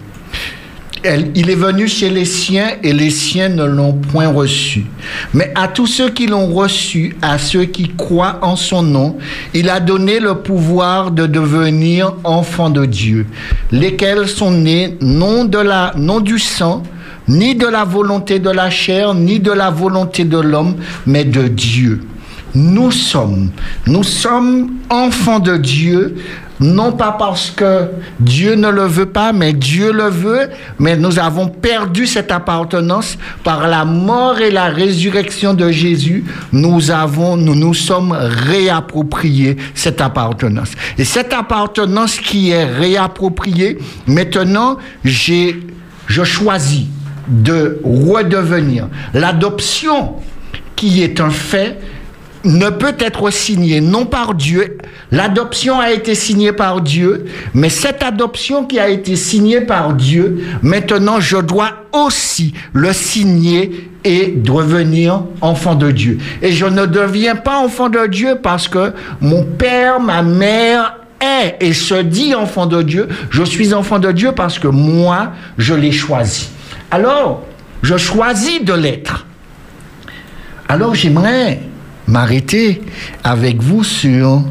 il est venu chez les siens et les siens ne l'ont point reçu. Mais à tous ceux qui l'ont reçu, à ceux qui croient en son nom, il a donné le pouvoir de devenir enfants de Dieu, lesquels sont nés non, de la, non du sang, ni de la volonté de la chair, ni de la volonté de l'homme, mais de Dieu nous sommes. Nous sommes enfants de Dieu, non pas parce que Dieu ne le veut pas, mais Dieu le veut, mais nous avons perdu cette appartenance par la mort et la résurrection de Jésus. Nous avons, nous nous sommes réappropriés cette appartenance. Et cette appartenance qui est réappropriée, maintenant, j'ai, je choisis de redevenir. L'adoption qui est un fait, ne peut être signé non par Dieu. L'adoption a été signée par Dieu, mais cette adoption qui a été signée par Dieu, maintenant je dois aussi le signer et devenir enfant de Dieu. Et je ne deviens pas enfant de Dieu parce que mon père, ma mère est et se dit enfant de Dieu. Je suis enfant de Dieu parce que moi, je l'ai choisi. Alors, je choisis de l'être. Alors j'aimerais m'arrêter avec vous sur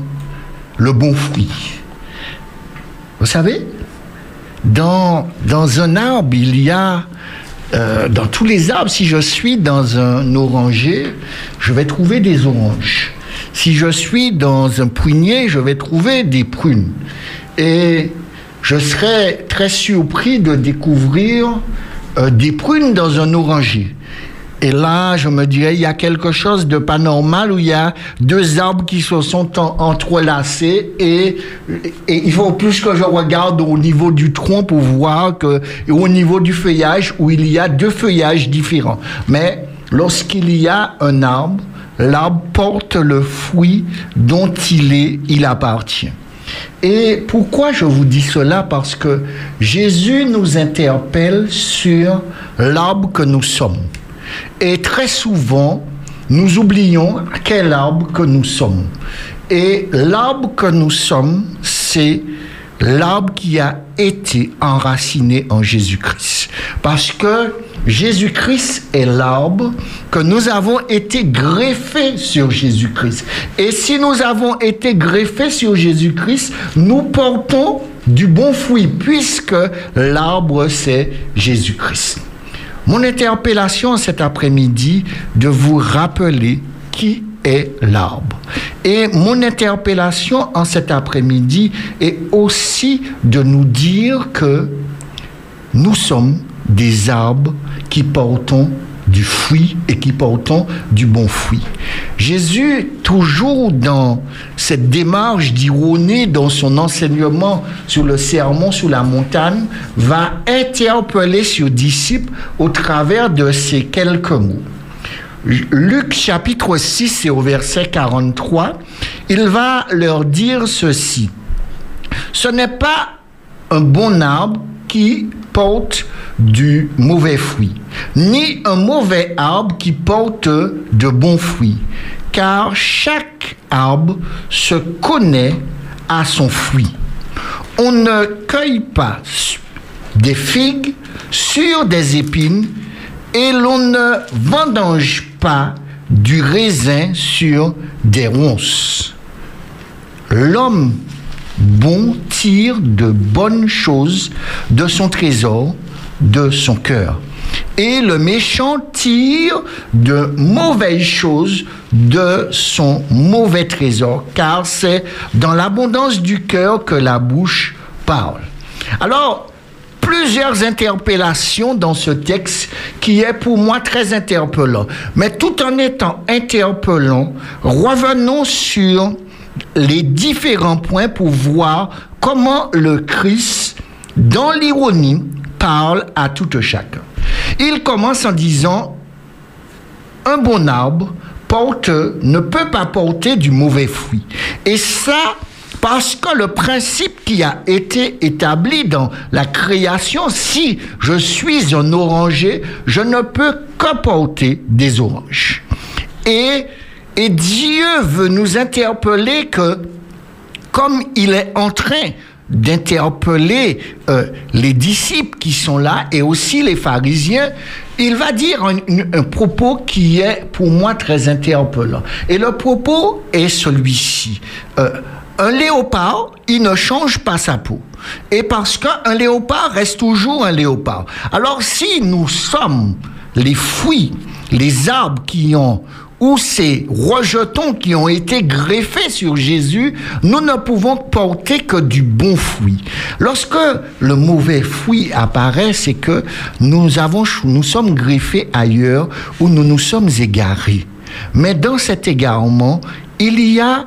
le bon fruit. Vous savez, dans, dans un arbre, il y a, euh, dans tous les arbres, si je suis dans un oranger, je vais trouver des oranges. Si je suis dans un prunier, je vais trouver des prunes. Et je serais très surpris de découvrir euh, des prunes dans un oranger. Et là, je me dirais, il y a quelque chose de pas normal où il y a deux arbres qui se sont entrelacés et, il faut plus que je regarde au niveau du tronc pour voir que, au niveau du feuillage où il y a deux feuillages différents. Mais lorsqu'il y a un arbre, l'arbre porte le fruit dont il est, il appartient. Et pourquoi je vous dis cela? Parce que Jésus nous interpelle sur l'arbre que nous sommes. Et très souvent, nous oublions quel arbre que nous sommes. Et l'arbre que nous sommes, c'est l'arbre qui a été enraciné en Jésus-Christ. Parce que Jésus-Christ est l'arbre que nous avons été greffés sur Jésus-Christ. Et si nous avons été greffés sur Jésus-Christ, nous portons du bon fruit puisque l'arbre c'est Jésus-Christ. Mon interpellation cet après-midi de vous rappeler qui est l'arbre. Et mon interpellation en cet après-midi est aussi de nous dire que nous sommes des arbres qui portons du fruit et qui portons du bon fruit. Jésus, toujours dans cette démarche d'ironie dans son enseignement sur le sermon sur la montagne, va interpeller ses disciples au travers de ces quelques mots. Luc chapitre 6 et au verset 43, il va leur dire ceci. Ce n'est pas un bon arbre qui du mauvais fruit, ni un mauvais arbre qui porte de bons fruits, car chaque arbre se connaît à son fruit. On ne cueille pas des figues sur des épines et l'on ne vendange pas du raisin sur des ronces. L'homme bon tire de bonnes choses de son trésor, de son cœur. Et le méchant tire de mauvaises choses de son mauvais trésor, car c'est dans l'abondance du cœur que la bouche parle. Alors, plusieurs interpellations dans ce texte qui est pour moi très interpellant. Mais tout en étant interpellant, revenons sur les différents points pour voir comment le Christ, dans l'ironie, parle à tout chacun. Il commence en disant, un bon arbre porte, ne peut pas porter du mauvais fruit. Et ça, parce que le principe qui a été établi dans la création, si je suis un oranger, je ne peux que porter des oranges. Et, et Dieu veut nous interpeller que, comme il est en train d'interpeller euh, les disciples qui sont là et aussi les pharisiens, il va dire un, propos qui est pour moi très interpellant. Et le propos est celui-ci. Euh, un léopard, il ne change pas sa peau. Et parce qu'un léopard reste toujours un léopard. Alors si nous sommes les fruits, les arbres qui ont ou ces rejetons qui ont été greffés sur Jésus, nous ne pouvons porter que du bon fruit. Lorsque le mauvais fruit apparaît, c'est que nous avons, nous sommes greffés ailleurs où nous nous sommes égarés. Mais dans cet égarement, il y a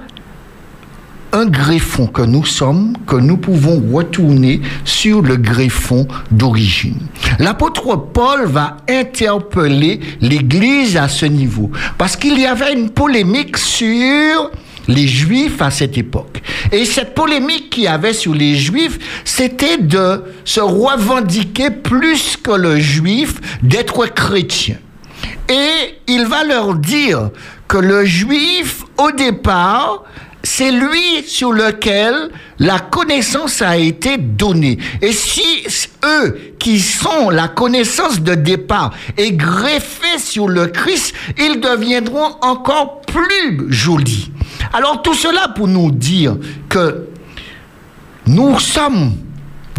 un greffon que nous sommes, que nous pouvons retourner sur le greffon d'origine. L'apôtre Paul va interpeller l'Église à ce niveau, parce qu'il y avait une polémique sur les Juifs à cette époque. Et cette polémique qu'il y avait sur les Juifs, c'était de se revendiquer plus que le Juif, d'être chrétien. Et il va leur dire que le Juif, au départ, c'est lui sur lequel la connaissance a été donnée. Et si eux qui sont la connaissance de départ est greffée sur le Christ, ils deviendront encore plus jolis. Alors tout cela pour nous dire que nous sommes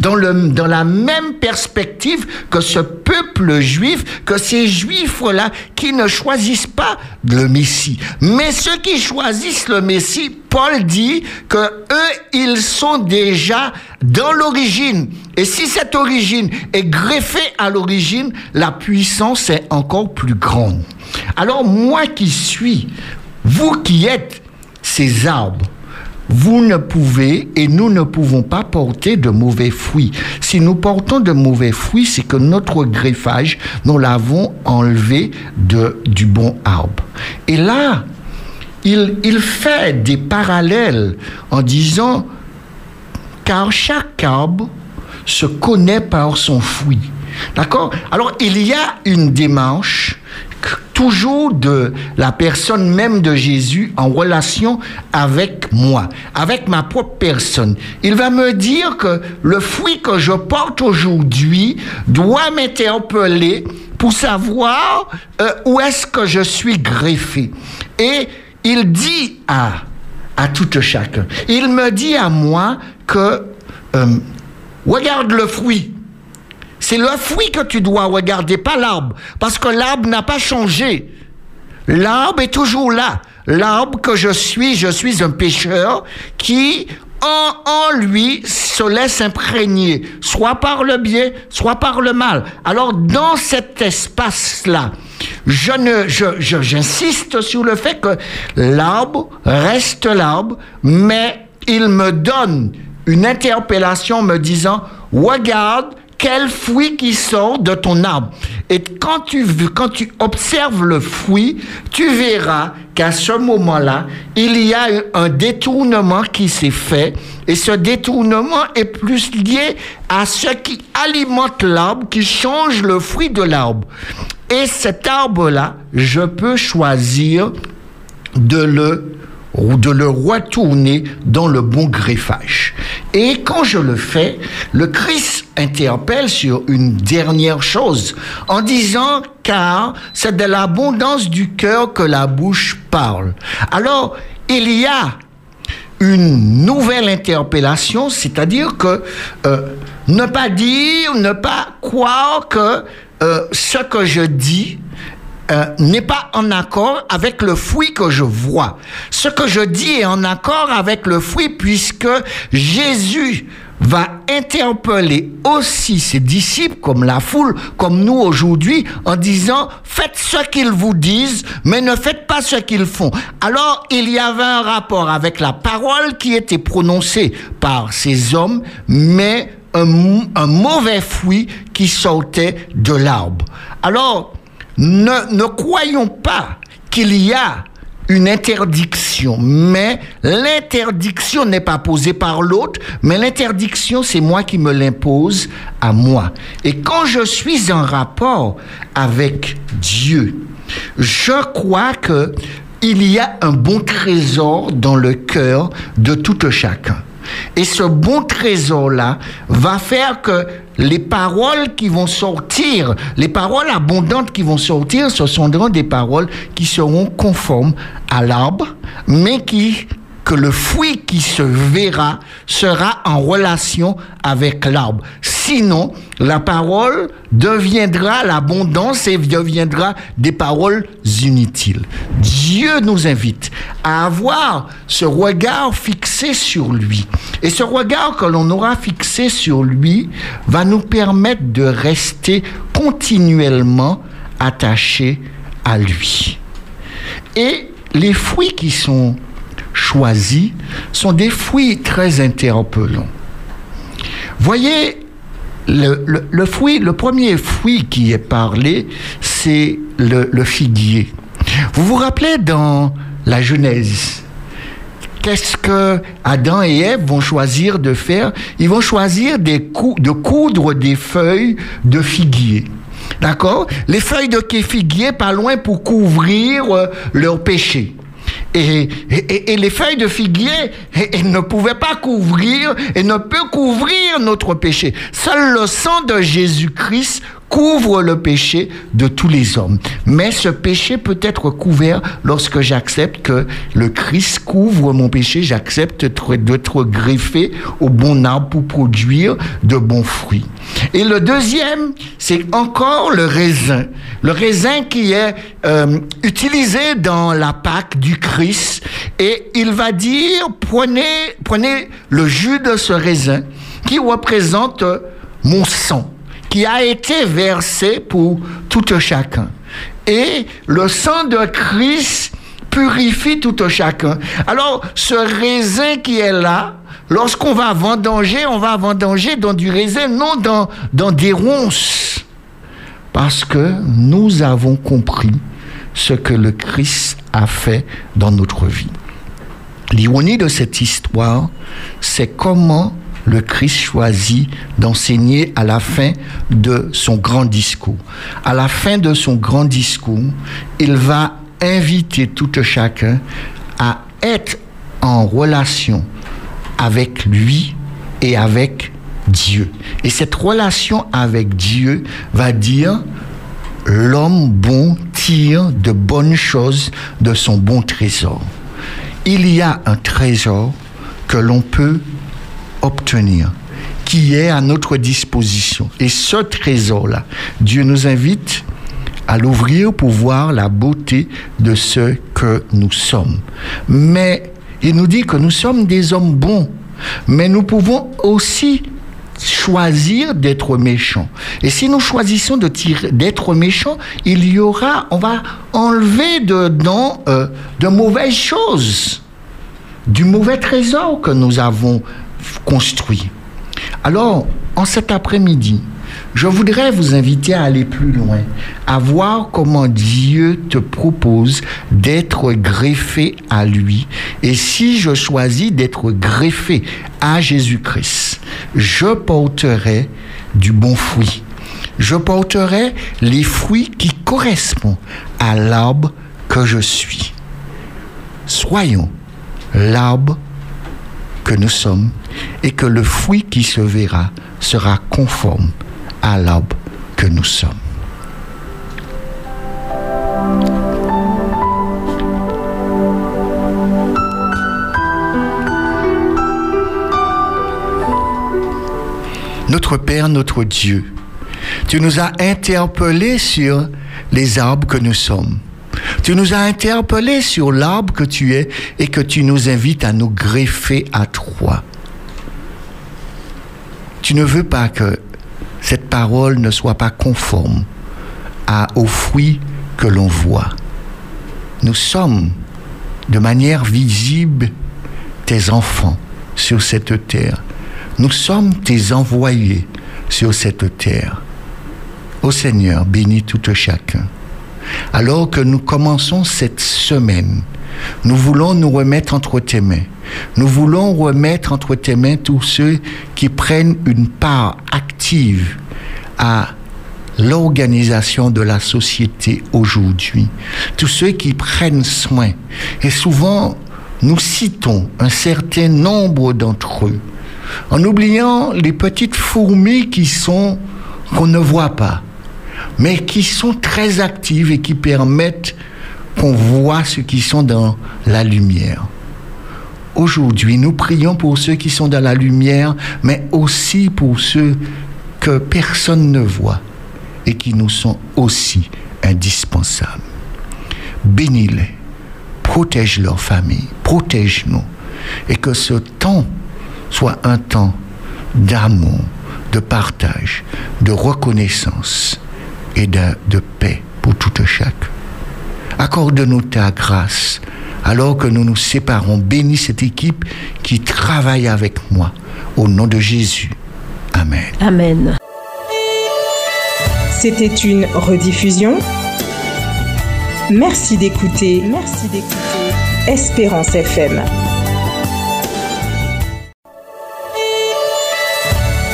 dans, le, dans la même perspective que ce peuple juif, que ces juifs-là qui ne choisissent pas le Messie. Mais ceux qui choisissent le Messie, Paul dit que eux, ils sont déjà dans l'origine. Et si cette origine est greffée à l'origine, la puissance est encore plus grande. Alors moi qui suis, vous qui êtes ces arbres, vous ne pouvez et nous ne pouvons pas porter de mauvais fruits. Si nous portons de mauvais fruits, c'est que notre greffage, nous l'avons enlevé de, du bon arbre. Et là, il, il fait des parallèles en disant, car chaque arbre se connaît par son fruit. D'accord? Alors, il y a une démarche toujours de la personne même de Jésus en relation avec moi, avec ma propre personne. Il va me dire que le fruit que je porte aujourd'hui doit m'interpeller pour savoir euh, où est-ce que je suis greffé. Et il dit à, à tout chacun, il me dit à moi que, euh, regarde le fruit, c'est le fruit que tu dois regarder, pas l'arbre. Parce que l'arbre n'a pas changé. L'arbre est toujours là. L'arbre que je suis, je suis un pécheur qui, en, en, lui, se laisse imprégner, soit par le bien, soit par le mal. Alors, dans cet espace-là, je ne, je, j'insiste sur le fait que l'arbre reste l'arbre, mais il me donne une interpellation me disant, regarde, quel fruit qui sort de ton arbre. Et quand tu, quand tu observes le fruit, tu verras qu'à ce moment-là, il y a un détournement qui s'est fait. Et ce détournement est plus lié à ce qui alimente l'arbre, qui change le fruit de l'arbre. Et cet arbre-là, je peux choisir de le ou de le retourner dans le bon greffage. Et quand je le fais, le Christ interpelle sur une dernière chose en disant car c'est de l'abondance du cœur que la bouche parle. Alors, il y a une nouvelle interpellation, c'est-à-dire que euh, ne pas dire, ne pas croire que euh, ce que je dis euh, n'est pas en accord avec le fruit que je vois. Ce que je dis est en accord avec le fruit puisque Jésus va interpeller aussi ses disciples, comme la foule, comme nous aujourd'hui, en disant, faites ce qu'ils vous disent, mais ne faites pas ce qu'ils font. Alors, il y avait un rapport avec la parole qui était prononcée par ces hommes, mais un, mauvais fruit qui sortait de l'arbre. Alors, ne, croyons pas qu'il y a une interdiction, mais l'interdiction n'est pas posée par l'autre, mais l'interdiction, c'est moi qui me l'impose à moi. Et quand je suis en rapport avec Dieu, je crois que il y a un bon trésor dans le cœur de tout chacun. Et ce bon trésor-là va faire que les paroles qui vont sortir, les paroles abondantes qui vont sortir, ce sont des paroles qui seront conformes à l'arbre, mais qui que le fruit qui se verra sera en relation avec l'arbre. Sinon, la parole deviendra l'abondance et deviendra des paroles inutiles. Dieu nous invite à avoir ce regard fixé sur lui. Et ce regard que l'on aura fixé sur lui va nous permettre de rester continuellement attachés à lui. Et les fruits qui sont choisis sont des fruits très interpellants. Voyez, le, fruit, le premier fruit qui est parlé, c'est le, le figuier. Vous vous rappelez dans la Genèse, qu'est-ce que Adam et Ève vont choisir de faire? Ils vont choisir des de coudre des feuilles de figuier. D'accord? Les feuilles de figuier pas loin pour couvrir euh, leur péché. Et, les feuilles de figuier ne pouvaient pas couvrir et ne peut couvrir notre péché. Seul le sang de Jésus-Christ couvre le péché de tous les hommes. Mais ce péché peut être couvert lorsque j'accepte que le Christ couvre mon péché, j'accepte d'être greffé au bon arbre pour produire de bons fruits. Et le deuxième, c'est encore le raisin. Le raisin qui est euh, utilisé dans la Pâque du Christ. Et il va dire, prenez, prenez le jus de ce raisin qui représente mon sang qui a été versé pour tout chacun. Et le sang de Christ purifie tout chacun. Alors, ce raisin qui est là, lorsqu'on va vendanger, on va vendanger dans du raisin, non dans, dans des ronces. Parce que nous avons compris ce que le Christ a fait dans notre vie. L'ironie de cette histoire, c'est comment le Christ choisit d'enseigner à la fin de son grand discours. À la fin de son grand discours, il va inviter tout chacun à être en relation avec lui et avec Dieu. Et cette relation avec Dieu va dire, l'homme bon tire de bonnes choses de son bon trésor. Il y a un trésor que l'on peut obtenir, qui est à notre disposition. Et ce trésor-là, Dieu nous invite à l'ouvrir pour voir la beauté de ce que nous sommes. Mais il nous dit que nous sommes des hommes bons, mais nous pouvons aussi choisir d'être méchants. Et si nous choisissons d'être méchants, il y aura, on va enlever dedans euh, de mauvaises choses, du mauvais trésor que nous avons construit. Alors, en cet après-midi, je voudrais vous inviter à aller plus loin, à voir comment Dieu te propose d'être greffé à lui. Et si je choisis d'être greffé à Jésus-Christ, je porterai du bon fruit. Je porterai les fruits qui correspondent à l'arbre que je suis. Soyons l'arbre que nous sommes et que le fruit qui se verra sera conforme à l'arbre que nous sommes. Notre Père, notre Dieu, tu nous as interpellés sur les arbres que nous sommes tu nous as interpellés sur l'arbre que tu es et que tu nous invites à nous greffer à toi. Tu ne veux pas que cette parole ne soit pas conforme à, aux fruits que l'on voit. Nous sommes de manière visible tes enfants sur cette terre. Nous sommes tes envoyés sur cette terre. Ô Seigneur, bénis tout chacun. Alors que nous commençons cette semaine, nous voulons nous remettre entre tes mains. Nous voulons remettre entre tes mains tous ceux qui prennent une part active à l'organisation de la société aujourd'hui. Tous ceux qui prennent soin. Et souvent, nous citons un certain nombre d'entre eux, en oubliant les petites fourmis qui sont, qu'on ne voit pas, mais qui sont très actives et qui permettent qu'on voit ceux qui sont dans la lumière. Aujourd'hui, nous prions pour ceux qui sont dans la lumière, mais aussi pour ceux que personne ne voit et qui nous sont aussi indispensables. Bénis-les, protège leur famille, protège-nous, et que ce temps soit un temps d'amour, de partage, de reconnaissance et de, de paix pour tout chacun. Accorde-nous ta grâce alors que nous nous séparons. Bénis cette équipe qui travaille avec moi. Au nom de Jésus. Amen. Amen. C'était une rediffusion. Merci d'écouter. Merci d'écouter. Espérance FM.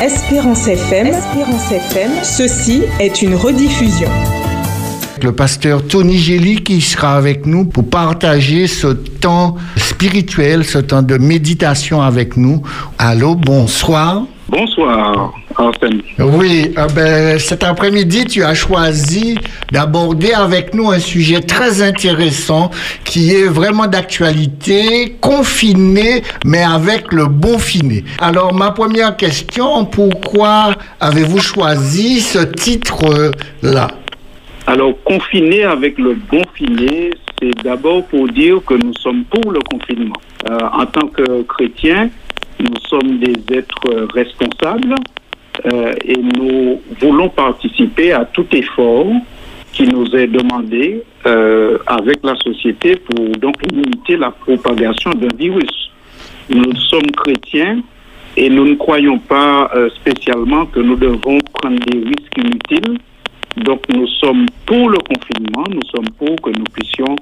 Espérance FM. Espérance FM. Ceci est une rediffusion. Le pasteur Tony Gély qui sera avec nous pour partager ce temps spirituel, ce temps de méditation avec nous. Allô, bonsoir. Bonsoir, Arsène. Oui, euh, ben, cet après-midi, tu as choisi d'aborder avec nous un sujet très intéressant qui est vraiment d'actualité, confiné, mais avec le bon finé. Alors, ma première question, pourquoi avez-vous choisi ce titre-là? Alors, confiné avec le bon finé, c'est d'abord pour dire que nous sommes pour le confinement. Euh, en tant que chrétiens, nous sommes des êtres responsables euh, et nous voulons participer à tout effort qui nous est demandé euh, avec la société pour donc limiter la propagation d'un virus. Nous sommes chrétiens et nous ne croyons pas euh, spécialement que nous devons prendre des risques inutiles. Donc nous sommes pour le confinement, nous sommes pour que nous puissions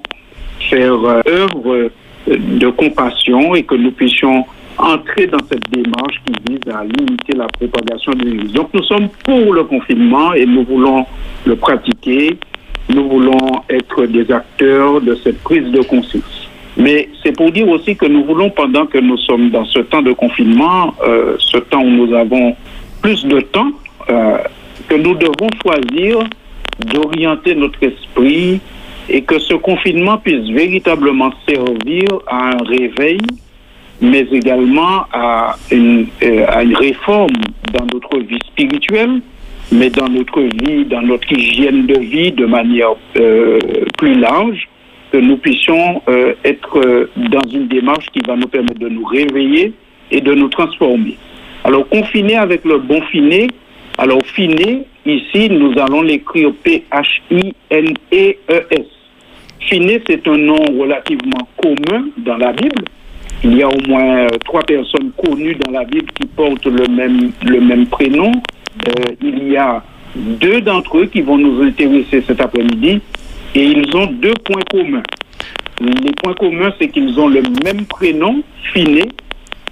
faire euh, œuvre de compassion et que nous puissions entrer dans cette démarche qui vise à limiter la propagation du virus. Donc nous sommes pour le confinement et nous voulons le pratiquer. Nous voulons être des acteurs de cette prise de conscience. Mais c'est pour dire aussi que nous voulons, pendant que nous sommes dans ce temps de confinement, euh, ce temps où nous avons plus de temps, euh, que nous devons choisir d'orienter notre esprit et que ce confinement puisse véritablement servir à un réveil, mais également à une, euh, à une réforme dans notre vie spirituelle, mais dans notre vie, dans notre hygiène de vie de manière euh, plus large, que nous puissions euh, être euh, dans une démarche qui va nous permettre de nous réveiller et de nous transformer. Alors, confiner avec le bon finé, alors finé, ici, nous allons l'écrire P-H-I-N-E-E-S. Finé, c'est un nom relativement commun dans la Bible. Il y a au moins euh, trois personnes connues dans la Bible qui portent le même, le même prénom. Euh, il y a deux d'entre eux qui vont nous intéresser cet après-midi et ils ont deux points communs. Les points communs, c'est qu'ils ont le même prénom, Finé,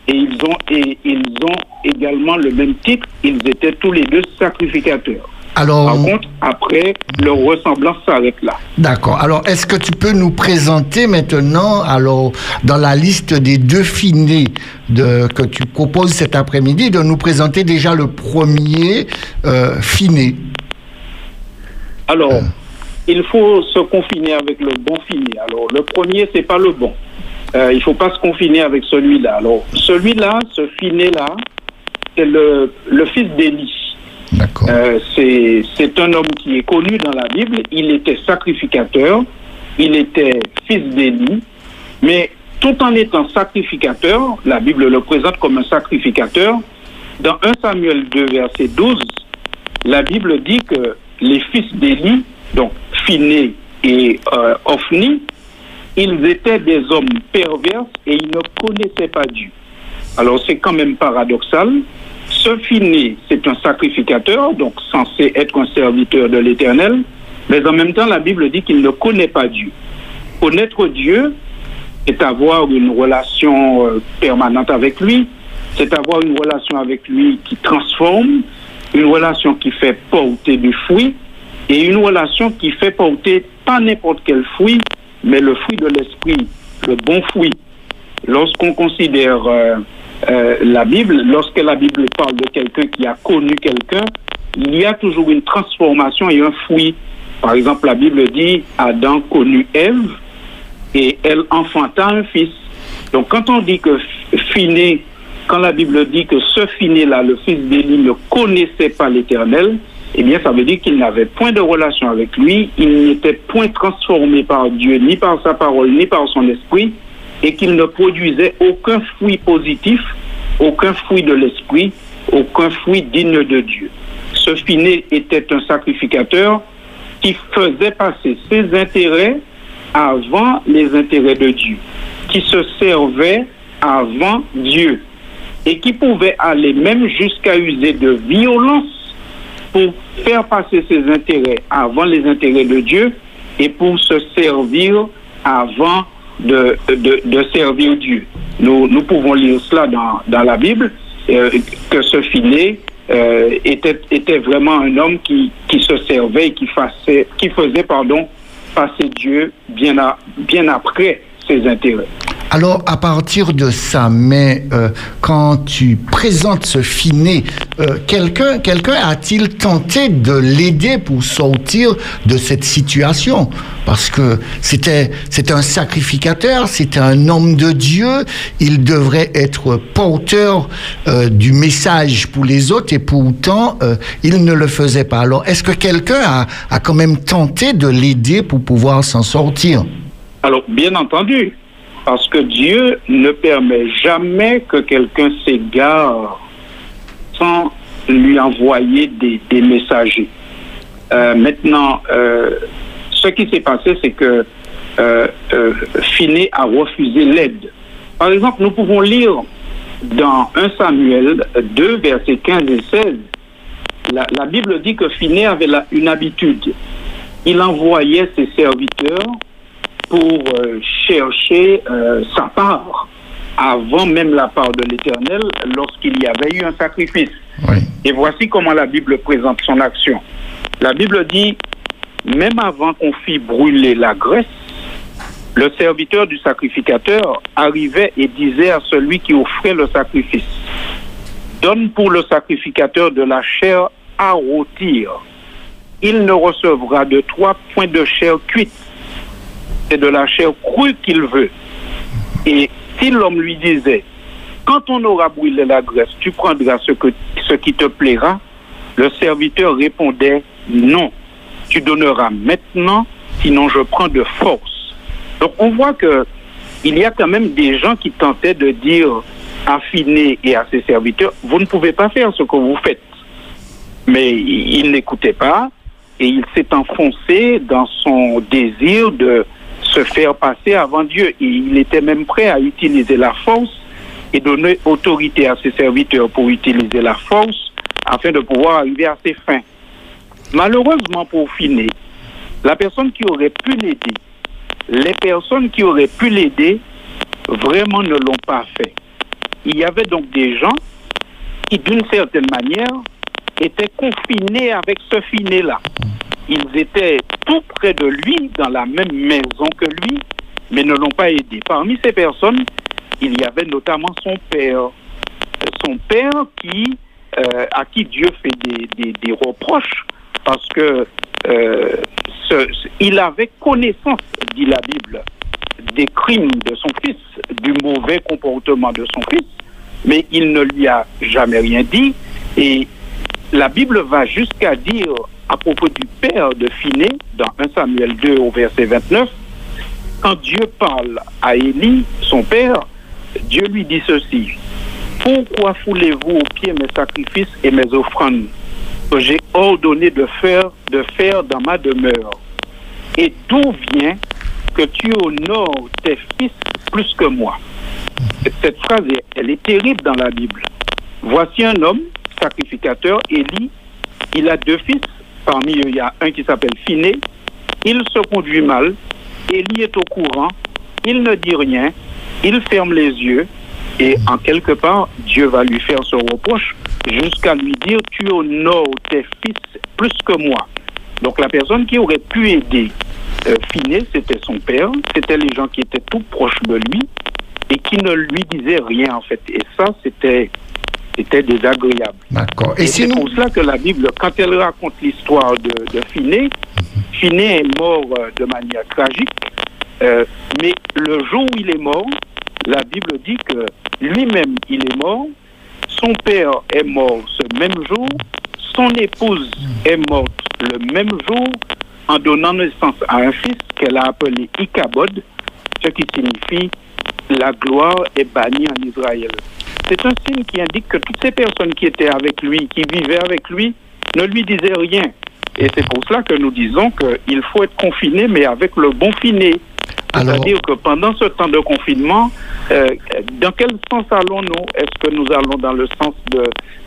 et ils ont, et ils ont également le même titre. Ils étaient tous les deux sacrificateurs. Alors, Par contre, après, leur ressemblance s'arrête là. D'accord. Alors, est-ce que tu peux nous présenter maintenant, alors, dans la liste des deux finés de, que tu proposes cet après-midi, de nous présenter déjà le premier euh, finé? Alors, il faut se confiner avec le bon finé. Alors, le premier, c'est pas le bon. Euh, il faut pas se confiner avec celui-là. Alors, celui-là, ce finé-là, c'est le, le fils d'Élie. Euh, c'est c'est un homme qui est connu dans la Bible. Il était sacrificateur, il était fils d'Élie, mais tout en étant sacrificateur, la Bible le présente comme un sacrificateur. Dans 1 Samuel 2, verset 12, la Bible dit que les fils d'Élie, donc Phiné et euh, Ophni, ils étaient des hommes pervers et ils ne connaissaient pas Dieu. Alors c'est quand même paradoxal. Ce c'est un sacrificateur, donc censé être un serviteur de l'Éternel, mais en même temps, la Bible dit qu'il ne connaît pas Dieu. Connaître Dieu, c'est avoir une relation euh, permanente avec lui, c'est avoir une relation avec lui qui transforme, une relation qui fait porter du fruit, et une relation qui fait porter pas n'importe quel fruit, mais le fruit de l'esprit, le bon fruit. Lorsqu'on considère euh, euh, la Bible, lorsque la Bible parle de quelqu'un qui a connu quelqu'un, il y a toujours une transformation et un fruit. Par exemple, la Bible dit Adam connut Ève et elle enfanta un fils. Donc quand on dit que Finé, quand la Bible dit que ce Finé-là, le fils d'Élie, ne connaissait pas l'Éternel, eh bien ça veut dire qu'il n'avait point de relation avec lui, il n'était point transformé par Dieu, ni par sa parole, ni par son esprit, et qu'il ne produisait aucun fruit positif, aucun fruit de l'esprit, aucun fruit digne de Dieu. Ce Finé était un sacrificateur qui faisait passer ses intérêts avant les intérêts de Dieu, qui se servait avant Dieu et qui pouvait aller même jusqu'à user de violence pour faire passer ses intérêts avant les intérêts de Dieu et pour se servir avant de, servir Dieu. Nous, pouvons lire cela dans, la Bible, euh, que ce filet euh, était, vraiment un homme qui, se servait qui, faisait, pardon, passer Dieu bien, bien après ses intérêts. Alors, à partir de ça, mais euh, quand tu présentes ce finé, euh, quelqu'un quelqu'un a-t-il tenté de l'aider pour sortir de cette situation? Parce que c'était un sacrificateur, c'était un homme de Dieu, il devrait être porteur euh, du message pour les autres et pourtant il ne le faisait pas. Alors, est-ce que quelqu'un a, a quand même tenté de l'aider pour pouvoir s'en sortir? Alors, bien entendu, parce que Dieu ne permet jamais que quelqu'un s'égare sans lui envoyer des, messagers. Euh, maintenant, euh, ce qui s'est passé, c'est que euh, euh, Finé a refusé l'aide. Par exemple, nous pouvons lire dans 1 Samuel 2, versets 15 et 16, la, Bible dit que Finé avait une habitude. Il envoyait ses serviteurs pour euh, chercher euh, sa part avant même la part de l'Éternel lorsqu'il y avait eu un sacrifice. Oui. Et voici comment la Bible présente son action. La Bible dit, même avant qu'on fît brûler la graisse, le serviteur du sacrificateur arrivait et disait à celui qui offrait le sacrifice, donne pour le sacrificateur de la chair à rôtir. Il ne recevra de trois points de chair cuite c'est de la chair crue qu'il veut. Et si l'homme lui disait, quand on aura brûlé la graisse, tu prendras ce, qui te plaira, le serviteur répondait, non, tu donneras maintenant, sinon je prends de force. Donc on voit que il y a quand même des gens qui tentaient de dire à Finé et à ses serviteurs, vous ne pouvez pas faire ce que vous faites. Mais il n'écoutait pas et il s'est enfoncé dans son désir de se faire passer avant Dieu. Et il était même prêt à utiliser la force et donner autorité à ses serviteurs pour utiliser la force afin de pouvoir arriver à ses fins. Malheureusement pour Finé, la personne qui aurait pu l'aider, les personnes qui auraient pu l'aider, vraiment ne l'ont pas fait. Il y avait donc des gens qui, d'une certaine manière, étaient confinés avec ce finé-là. Ils étaient tout près de lui, dans la même maison que lui, mais ne l'ont pas aidé. Parmi ces personnes, il y avait notamment son père. Son père qui, euh, à qui Dieu fait des, des, des reproches parce que euh, il avait connaissance, dit la Bible, des crimes de son fils, du mauvais comportement de son fils. mais il ne lui a jamais rien dit. Et la Bible va jusqu'à dire à propos du père de Phiné, dans 1 Samuel 2 au verset 29, quand Dieu parle à Élie, son père, Dieu lui dit ceci. Pourquoi foulez-vous aux pieds mes sacrifices et mes offrandes que j'ai ordonné de faire, de faire dans ma demeure? Et d'où vient que tu honores tes fils plus que moi Cette phrase, elle est terrible dans la Bible. Voici un homme, sacrificateur, Élie. Il a deux fils. Parmi eux, il y a un qui s'appelle Phiné. Il se conduit mal. Élie est au courant. Il ne dit rien. Il ferme les yeux. Et en quelque part, Dieu va lui faire ce reproche jusqu'à lui dire Tu honores tes fils plus que moi. Donc la personne qui aurait pu aider euh, Phiné, c'était son père, c'était les gens qui étaient tout proches de lui et qui ne lui disaient rien en fait. Et ça, c'était c'était désagréable. D'accord. Et, c'est pour cela que la Bible, quand elle raconte l'histoire de, de Phiné, Phiné est mort euh, de manière tragique, euh, mais le jour où il est mort, la Bible dit que lui-même, il est mort, son père est mort ce même jour, son épouse est morte le même jour en donnant naissance à un fils qu'elle a appelé Ikabod, ce qui signifie la gloire est bannie en Israël. C'est un signe qui indique que toutes ces personnes qui étaient avec lui, qui vivaient avec lui, ne lui disaient rien. Et c'est pour cela que nous disons qu'il faut être confiné, mais avec le bon finé. C'est-à-dire que pendant ce temps de confinement, euh, dans quel sens allons-nous? Est-ce que nous allons dans le sens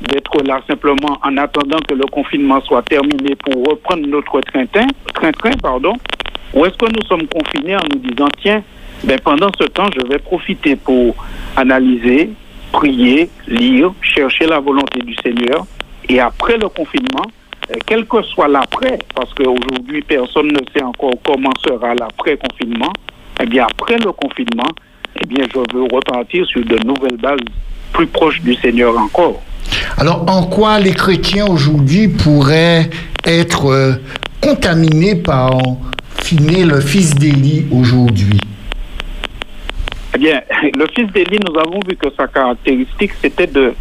d'être là simplement en attendant que le confinement soit terminé pour reprendre notre train-train, train-train pardon, ou est-ce que nous sommes confinés en nous disant tiens, ben pendant ce temps, je vais profiter pour analyser, prier, lire, chercher la volonté du Seigneur, et après le confinement, euh, quel que soit l'après, parce qu'aujourd'hui personne ne sait encore comment sera l'après-confinement, eh bien après le confinement, eh bien je veux repartir sur de nouvelles bases plus proches du Seigneur encore. Alors en quoi les chrétiens aujourd'hui pourraient être euh, contaminés par Finé, le fils d'Élie aujourd'hui? Eh bien, le fils d'Élie, nous avons vu que sa caractéristique, c'était de,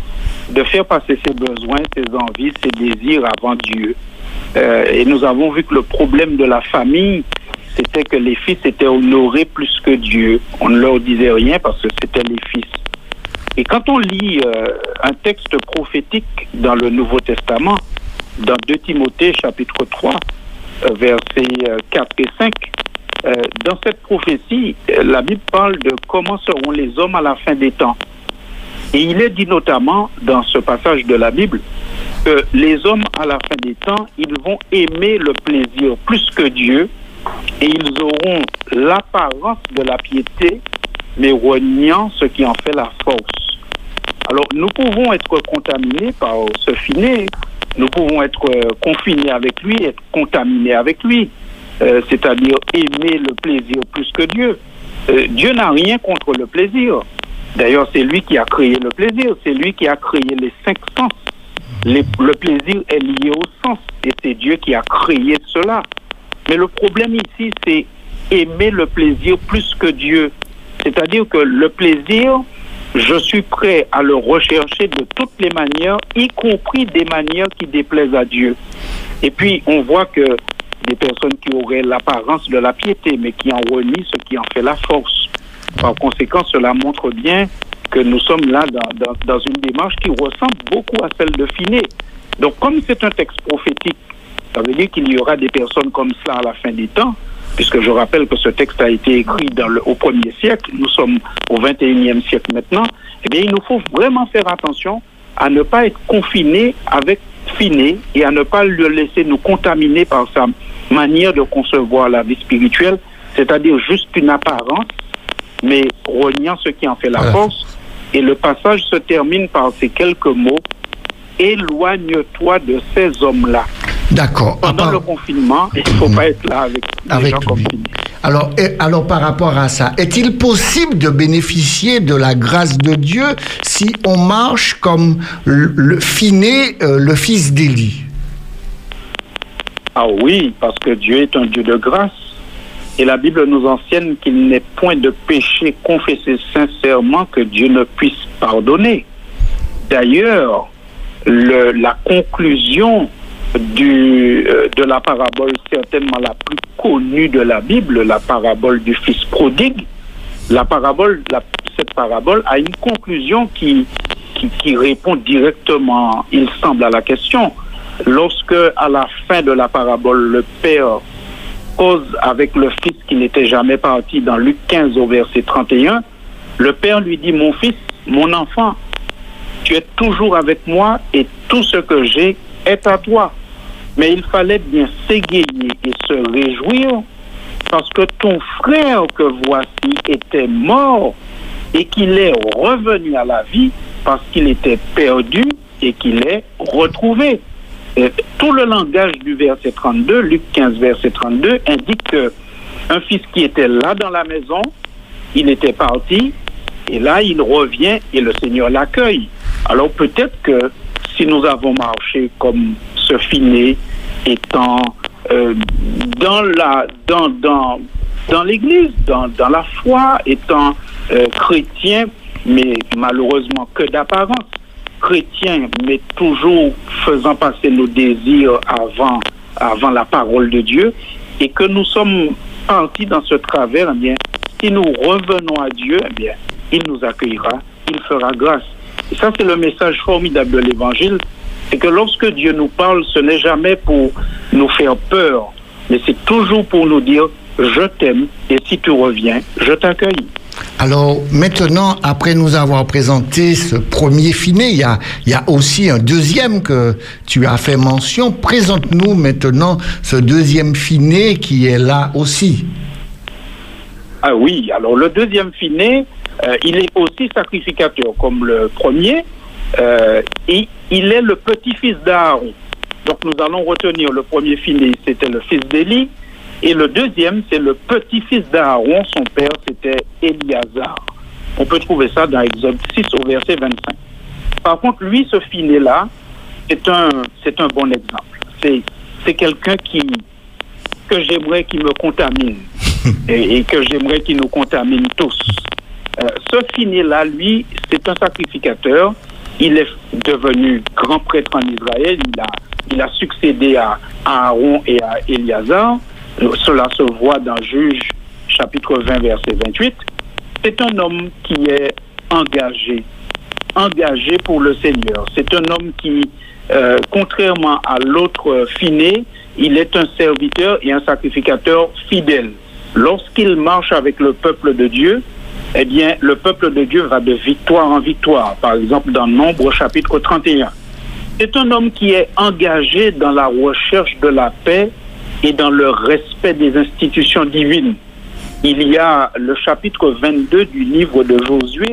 de faire passer ses besoins, ses envies, ses désirs avant Dieu. Euh, et nous avons vu que le problème de la famille, c'était que les fils étaient honorés plus que Dieu. On ne leur disait rien parce que c'était les fils. Et quand on lit euh, un texte prophétique dans le Nouveau Testament, dans 2 Timothée chapitre 3, euh, versets 4 et 5, dans cette prophétie, la Bible parle de comment seront les hommes à la fin des temps. Et il est dit notamment dans ce passage de la Bible que les hommes à la fin des temps, ils vont aimer le plaisir plus que Dieu et ils auront l'apparence de la piété, mais reniant ce qui en fait la force. Alors nous pouvons être contaminés par ce finet, nous pouvons être confinés avec lui, être contaminés avec lui, euh, c'est-à-dire aimer le plaisir plus que Dieu. Euh, Dieu n'a rien contre le plaisir. D'ailleurs, c'est lui qui a créé le plaisir, c'est lui qui a créé les cinq sens. le plaisir est lié au sens et c'est Dieu qui a créé cela. Mais le problème ici, c'est aimer le plaisir plus que Dieu. C'est-à-dire que le plaisir, je suis prêt à le rechercher de toutes les manières, y compris des manières qui déplaisent à Dieu. Et puis, on voit que des personnes qui auraient l'apparence de la piété, mais qui en renient ce qui en fait la force. Par conséquent, cela montre bien que nous sommes là dans, dans une démarche qui ressemble beaucoup à celle de Finet. Donc, comme c'est un texte prophétique ça veut dire qu'il y aura des personnes comme cela à la fin des temps, puisque je rappelle que ce texte a été écrit au premier siècle, nous sommes au 21e siècle maintenant, eh bien, il nous faut vraiment faire attention à ne pas être confiné avec Finé et à ne pas le laisser nous contaminer par sa manière de concevoir la vie spirituelle, c'est-à-dire juste une apparence, mais reniant ce qui en fait la force. Et le passage se termine par ces quelques mots Éloigne-toi de ces hommes-là. D'accord. Pendant le confinement, il ne faut pas être là avec, les gens confinés. Alors, alors, par rapport à ça, est-il possible de bénéficier de la grâce de Dieu si on marche comme le, Finé, euh, le fils d'Élie? Ah oui, parce que Dieu est un Dieu de grâce. Et la Bible nous enseigne qu'il n'est point de péché confessé sincèrement que Dieu ne puisse pardonner. D'ailleurs, la conclusion euh, de la parabole certainement la plus connue de la Bible, la parabole du fils prodigue, la parabole, cette parabole a une conclusion qui, répond directement, il semble, à la question. Lorsque, à la fin de la parabole, le père cause avec le fils qui n'était jamais parti dans Luc 15 au verset 31, le père lui dit, mon fils, mon enfant, tu es toujours avec moi et tout ce que j'ai est à toi. Mais il fallait bien s'égayer et se réjouir parce que ton frère que voici était mort et qu'il est revenu à la vie parce qu'il était perdu et qu'il est retrouvé. Tout le langage du verset 32, Luc 15, verset 32, indique que un fils qui était là dans la maison, il était parti, et là il revient et le Seigneur l'accueille. Alors peut-être que si nous avons marché comme ce finet étant euh, dans la dans dans dans l'Église, dans, dans la foi, étant euh, chrétien, mais malheureusement que d'apparence, chrétien, mais toujours faisant passer nos désirs avant avant la parole de Dieu, et que nous sommes partis dans ce travers, eh bien, si nous revenons à Dieu, eh bien, il nous accueillera, il fera grâce. Et ça, c'est le message formidable de l'Évangile, c'est que lorsque Dieu nous parle, ce n'est jamais pour nous faire peur, mais c'est toujours pour nous dire, je t'aime et si tu reviens, je t'accueille. Alors maintenant, après nous avoir présenté ce premier finet, il y a, il y a aussi un deuxième que tu as fait mention. Présente-nous maintenant ce deuxième finet qui est là aussi. Ah oui, alors le deuxième finet, euh, il est aussi sacrificateur comme le premier. Euh, et il est le petit-fils d'Aaron. Donc nous allons retenir le premier filet, c'était le fils d'Élie. Et le deuxième, c'est le petit-fils d'Aaron, son père, c'était Éliazar. On peut trouver ça dans Exode 6 au verset 25. Par contre, lui, ce filet-là, c'est un, c'est un bon exemple. C'est, c'est quelqu'un qui, que j'aimerais qui me contamine [LAUGHS] et, et que j'aimerais qui nous contamine tous. Euh, ce finet-là, lui, c'est un sacrificateur. Il est devenu grand prêtre en Israël. Il a, il a succédé à, Aaron et à Éliazar. Cela se voit dans Juge chapitre 20, verset 28. C'est un homme qui est engagé, engagé pour le Seigneur. C'est un homme qui, euh, contrairement à l'autre finet, il est un serviteur et un sacrificateur fidèle. Lorsqu'il marche avec le peuple de Dieu, eh bien, le peuple de Dieu va de victoire en victoire. Par exemple, dans Nombre chapitre 31. C'est un homme qui est engagé dans la recherche de la paix et dans le respect des institutions divines. Il y a le chapitre 22 du livre de Josué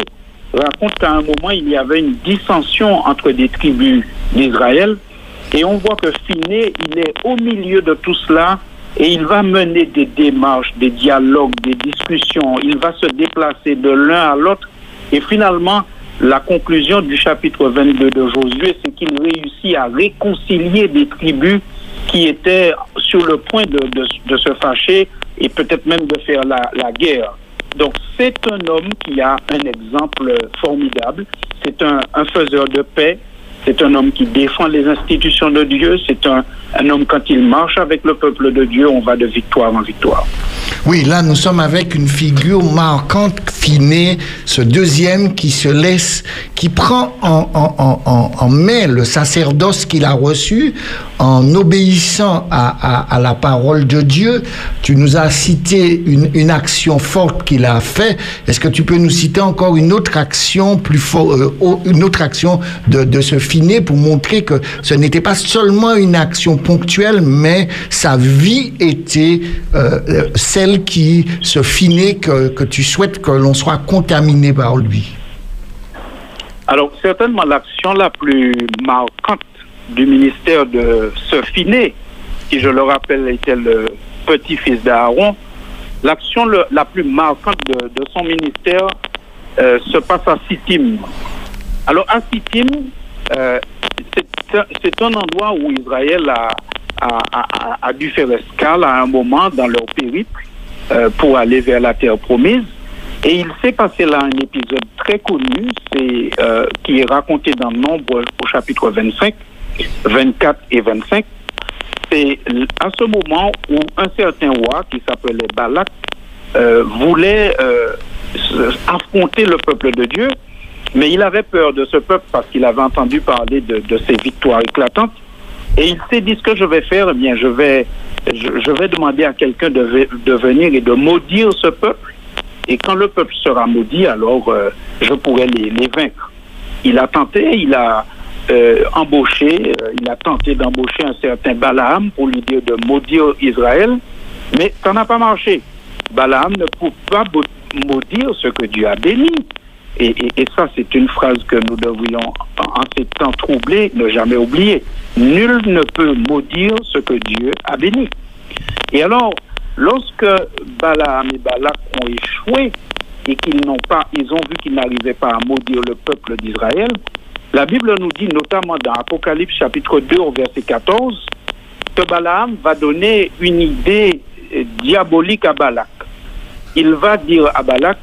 raconte qu'à un moment, il y avait une dissension entre des tribus d'Israël. Et on voit que Finé, il est au milieu de tout cela et il va mener des démarches, des dialogues, des discussions. Il va se déplacer de l'un à l'autre. Et finalement, la conclusion du chapitre 22 de Josué, c'est qu'il réussit à réconcilier des tribus qui étaient sur le point de, se fâcher et peut-être même de faire la, guerre. Donc c'est un homme qui a un exemple formidable. C'est un, faiseur de paix, c'est un homme qui défend les institutions de Dieu. C'est un, homme, quand il marche avec le peuple de Dieu, on va de victoire en victoire. Oui, là, nous sommes avec une figure marquante, Finé, ce deuxième qui se laisse, qui prend en, main le sacerdoce qu'il a reçu en obéissant à, la parole de Dieu. Tu nous as cité une, action forte qu'il a fait. Est-ce que tu peux nous citer encore une autre action plus forte, euh, une autre action de, de ce pour montrer que ce n'était pas seulement une action ponctuelle, mais sa vie était euh, celle qui se finit, que, que tu souhaites que l'on soit contaminé par lui. Alors, certainement, l'action la plus marquante du ministère de ce finé, qui, je le rappelle, était le petit-fils d'Aaron, l'action la plus marquante de, de son ministère euh, se passe à Sittim. Alors, à Sittim, euh, c'est un endroit où Israël a, a, a, a, dû faire escale à un moment dans leur périple euh, pour aller vers la terre promise. Et il s'est passé là un épisode très connu, euh, qui est raconté dans Nombre au chapitre 25, 24 et 25. C'est à ce moment où un certain roi qui s'appelait Balak euh, voulait affronter le peuple de Dieu, mais il avait peur de ce peuple parce qu'il avait entendu parler de ses victoires éclatantes. Et il s'est dit ce que je vais faire, eh bien, je vais, je, vais demander à quelqu'un de, de venir et de maudire ce peuple et quand le peuple sera maudit, alors euh, je pourrai les, les, vaincre. Il a tenté, il a euh, embauché, euh, il a tenté d'embaucher un certain Balaam pour lui dire de maudire Israël, mais ça n'a pas marché. Balaam ne peut pas maudire ce que Dieu a béni. Et, et, et ça, c'est une phrase que nous devrions, en, en ces temps troublés, ne jamais oublier. Nul ne peut maudire ce que Dieu a béni. Et alors, Lorsque Balaam et Balak ont échoué et qu'ils n'ont pas, ils ont vu qu'ils n'arrivaient pas à maudire le peuple d'Israël, la Bible nous dit notamment dans Apocalypse chapitre 2 au verset 14 que Balaam va donner une idée diabolique à Balak. Il va dire à Balak,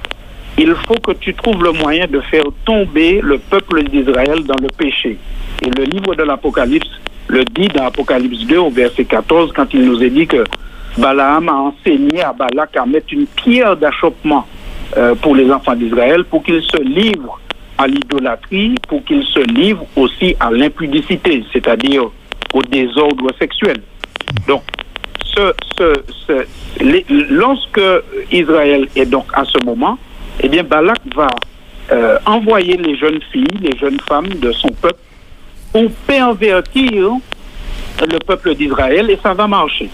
il faut que tu trouves le moyen de faire tomber le peuple d'Israël dans le péché. Et le livre de l'Apocalypse le dit dans Apocalypse 2 au verset 14 quand il nous est dit que Balaam a enseigné à Balak à mettre une pierre d'achoppement euh, pour les enfants d'Israël pour qu'ils se livrent à l'idolâtrie, pour qu'ils se livrent aussi à l'impudicité, c'est-à-dire au désordre sexuel. Donc, ce, ce, ce, lorsque Israël est donc à ce moment, eh bien, Balak va euh, envoyer les jeunes filles, les jeunes femmes de son peuple pour pervertir le peuple d'Israël et ça va marcher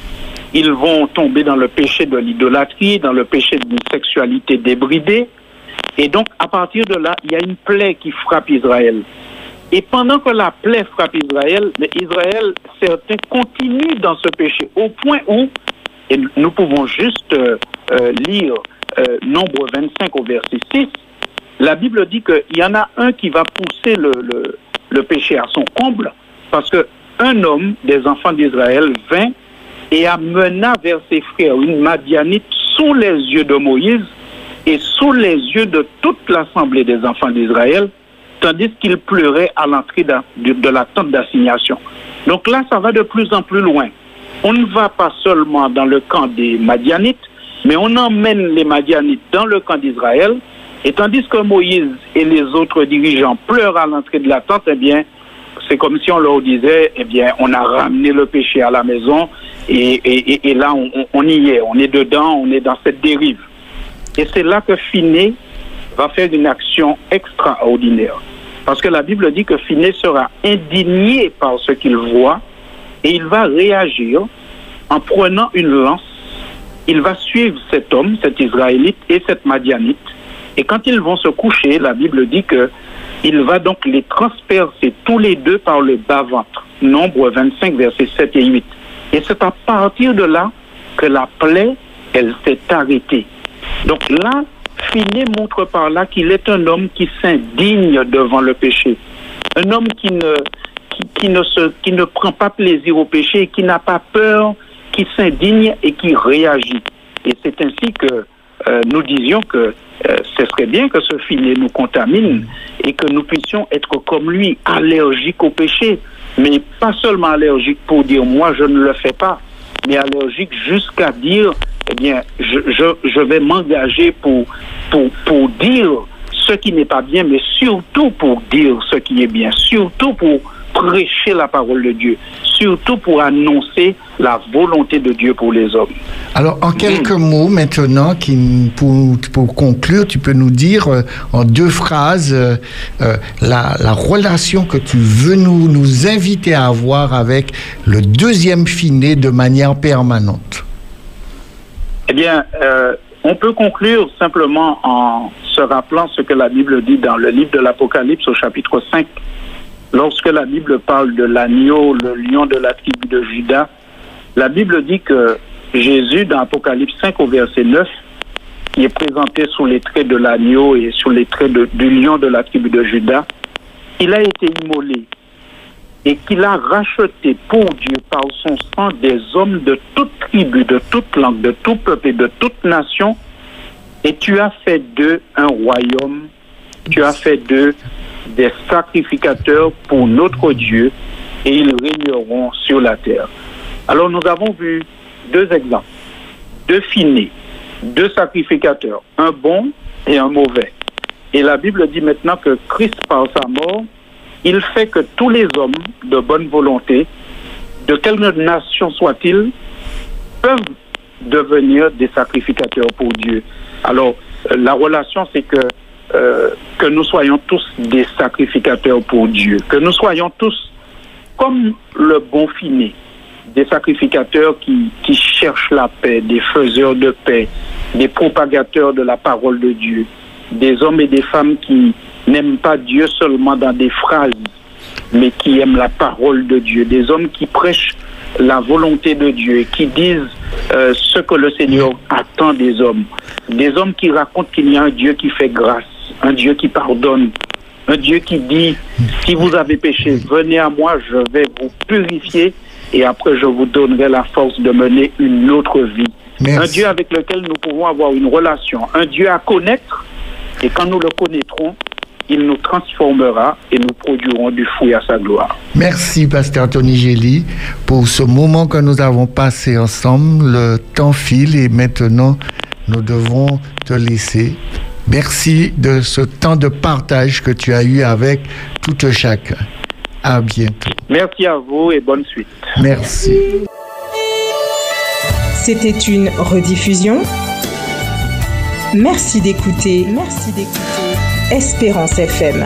ils vont tomber dans le péché de l'idolâtrie, dans le péché d'une sexualité débridée. Et donc, à partir de là, il y a une plaie qui frappe Israël. Et pendant que la plaie frappe Israël, Israël, certains continuent dans ce péché, au point où, et nous pouvons juste euh, euh, lire euh, Nombre 25 au verset 6, la Bible dit qu'il y en a un qui va pousser le, le, péché à son comble, parce que un homme des enfants d'Israël vint et amena vers ses frères une Madianite sous les yeux de Moïse et sous les yeux de toute l'assemblée des enfants d'Israël, tandis qu'il pleurait à l'entrée de, de, de, la tente d'assignation. Donc là, ça va de plus en plus loin. On ne va pas seulement dans le camp des Madianites, mais on emmène les Madianites dans le camp d'Israël, et tandis que Moïse et les autres dirigeants pleurent à l'entrée de la tente, eh bien, c'est comme si on leur disait, eh bien, on a ramené le péché à la maison, et, et, et là, on, on, y est, on est dedans, on est dans cette dérive. Et c'est là que Finé va faire une action extraordinaire. Parce que la Bible dit que Finé sera indigné par ce qu'il voit et il va réagir en prenant une lance. Il va suivre cet homme, cet Israélite et cette Madianite. Et quand ils vont se coucher, la Bible dit que il va donc les transpercer tous les deux par le bas-ventre. Nombre 25, versets 7 et 8. Et c'est à partir de là que la plaie, elle s'est arrêtée. Donc là, Finé montre par là qu'il est un homme qui s'indigne devant le péché. Un homme qui ne, qui, qui, ne se, qui ne prend pas plaisir au péché, qui n'a pas peur, qui s'indigne et qui réagit. Et c'est ainsi que euh, nous disions que euh, ce serait bien que ce filet nous contamine et que nous puissions être comme lui, allergiques au péché, mais pas seulement allergiques pour dire moi je ne le fais pas, mais allergiques jusqu'à dire eh bien je, je, je vais m'engager pour, pour, pour dire ce qui n'est pas bien, mais surtout pour dire ce qui est bien, surtout pour prêcher la parole de Dieu, surtout pour annoncer la volonté de Dieu pour les hommes. Alors, en quelques mmh. mots maintenant, qui, pour, pour, conclure, tu peux nous dire euh, en deux phrases euh, euh, la, la, relation que tu veux nous, nous inviter à avoir avec le deuxième finet de manière permanente. Eh bien, on peut conclure simplement en se rappelant ce que la Bible dit dans le livre de l'Apocalypse au chapitre 5 lorsque la Bible parle de l'agneau, le lion de la tribu de Judas, la Bible dit que Jésus, dans Apocalypse 5 au verset 9, qui est présenté sous les traits de l'agneau et sous les traits du lion de la tribu de Judas, il a été immolé et qu'il a racheté pour Dieu par son sang des hommes de toute tribu, de toute langue, de tout peuple et de toute nation, Et tu as fait d'eux un royaume, tu as fait d'eux des sacrificateurs pour notre Dieu, et ils régneront sur la terre. Alors nous avons vu deux exemples, deux finés, deux sacrificateurs, un bon et un mauvais. Et la Bible dit maintenant que Christ, par sa mort, il fait que tous les hommes de bonne volonté, de quelque nation soient-ils, peuvent devenir des sacrificateurs pour Dieu. Alors, euh, la relation, c'est que, euh, que nous soyons tous des sacrificateurs pour Dieu, que nous soyons tous comme le bon finé, des sacrificateurs qui, qui cherchent la paix, des faiseurs de paix, des propagateurs de la parole de Dieu, des hommes et des femmes qui n'aiment pas Dieu seulement dans des phrases, mais qui aiment la parole de Dieu, des hommes qui prêchent la volonté de Dieu et qui disent euh, ce que le Seigneur attend des hommes, des hommes qui racontent qu'il y a un Dieu qui fait grâce, un Dieu qui pardonne, un Dieu qui dit, si vous avez péché, venez à moi, je vais vous purifier et après je vous donnerai la force de mener une autre vie. Merci. Un Dieu avec lequel nous pouvons avoir une relation, un Dieu à connaître et quand nous le connaîtrons, il nous transformera et nous produirons du fruit à sa gloire. Merci, Pasteur Anthony Gély, pour ce moment que nous avons passé ensemble. Le temps file et maintenant, nous devons te laisser. Merci de ce temps de partage que tu as eu avec tout chacun. À bientôt. Merci à vous et bonne suite. Merci. C'était une rediffusion. Merci d'écouter. Merci d'écouter. Espérance FM.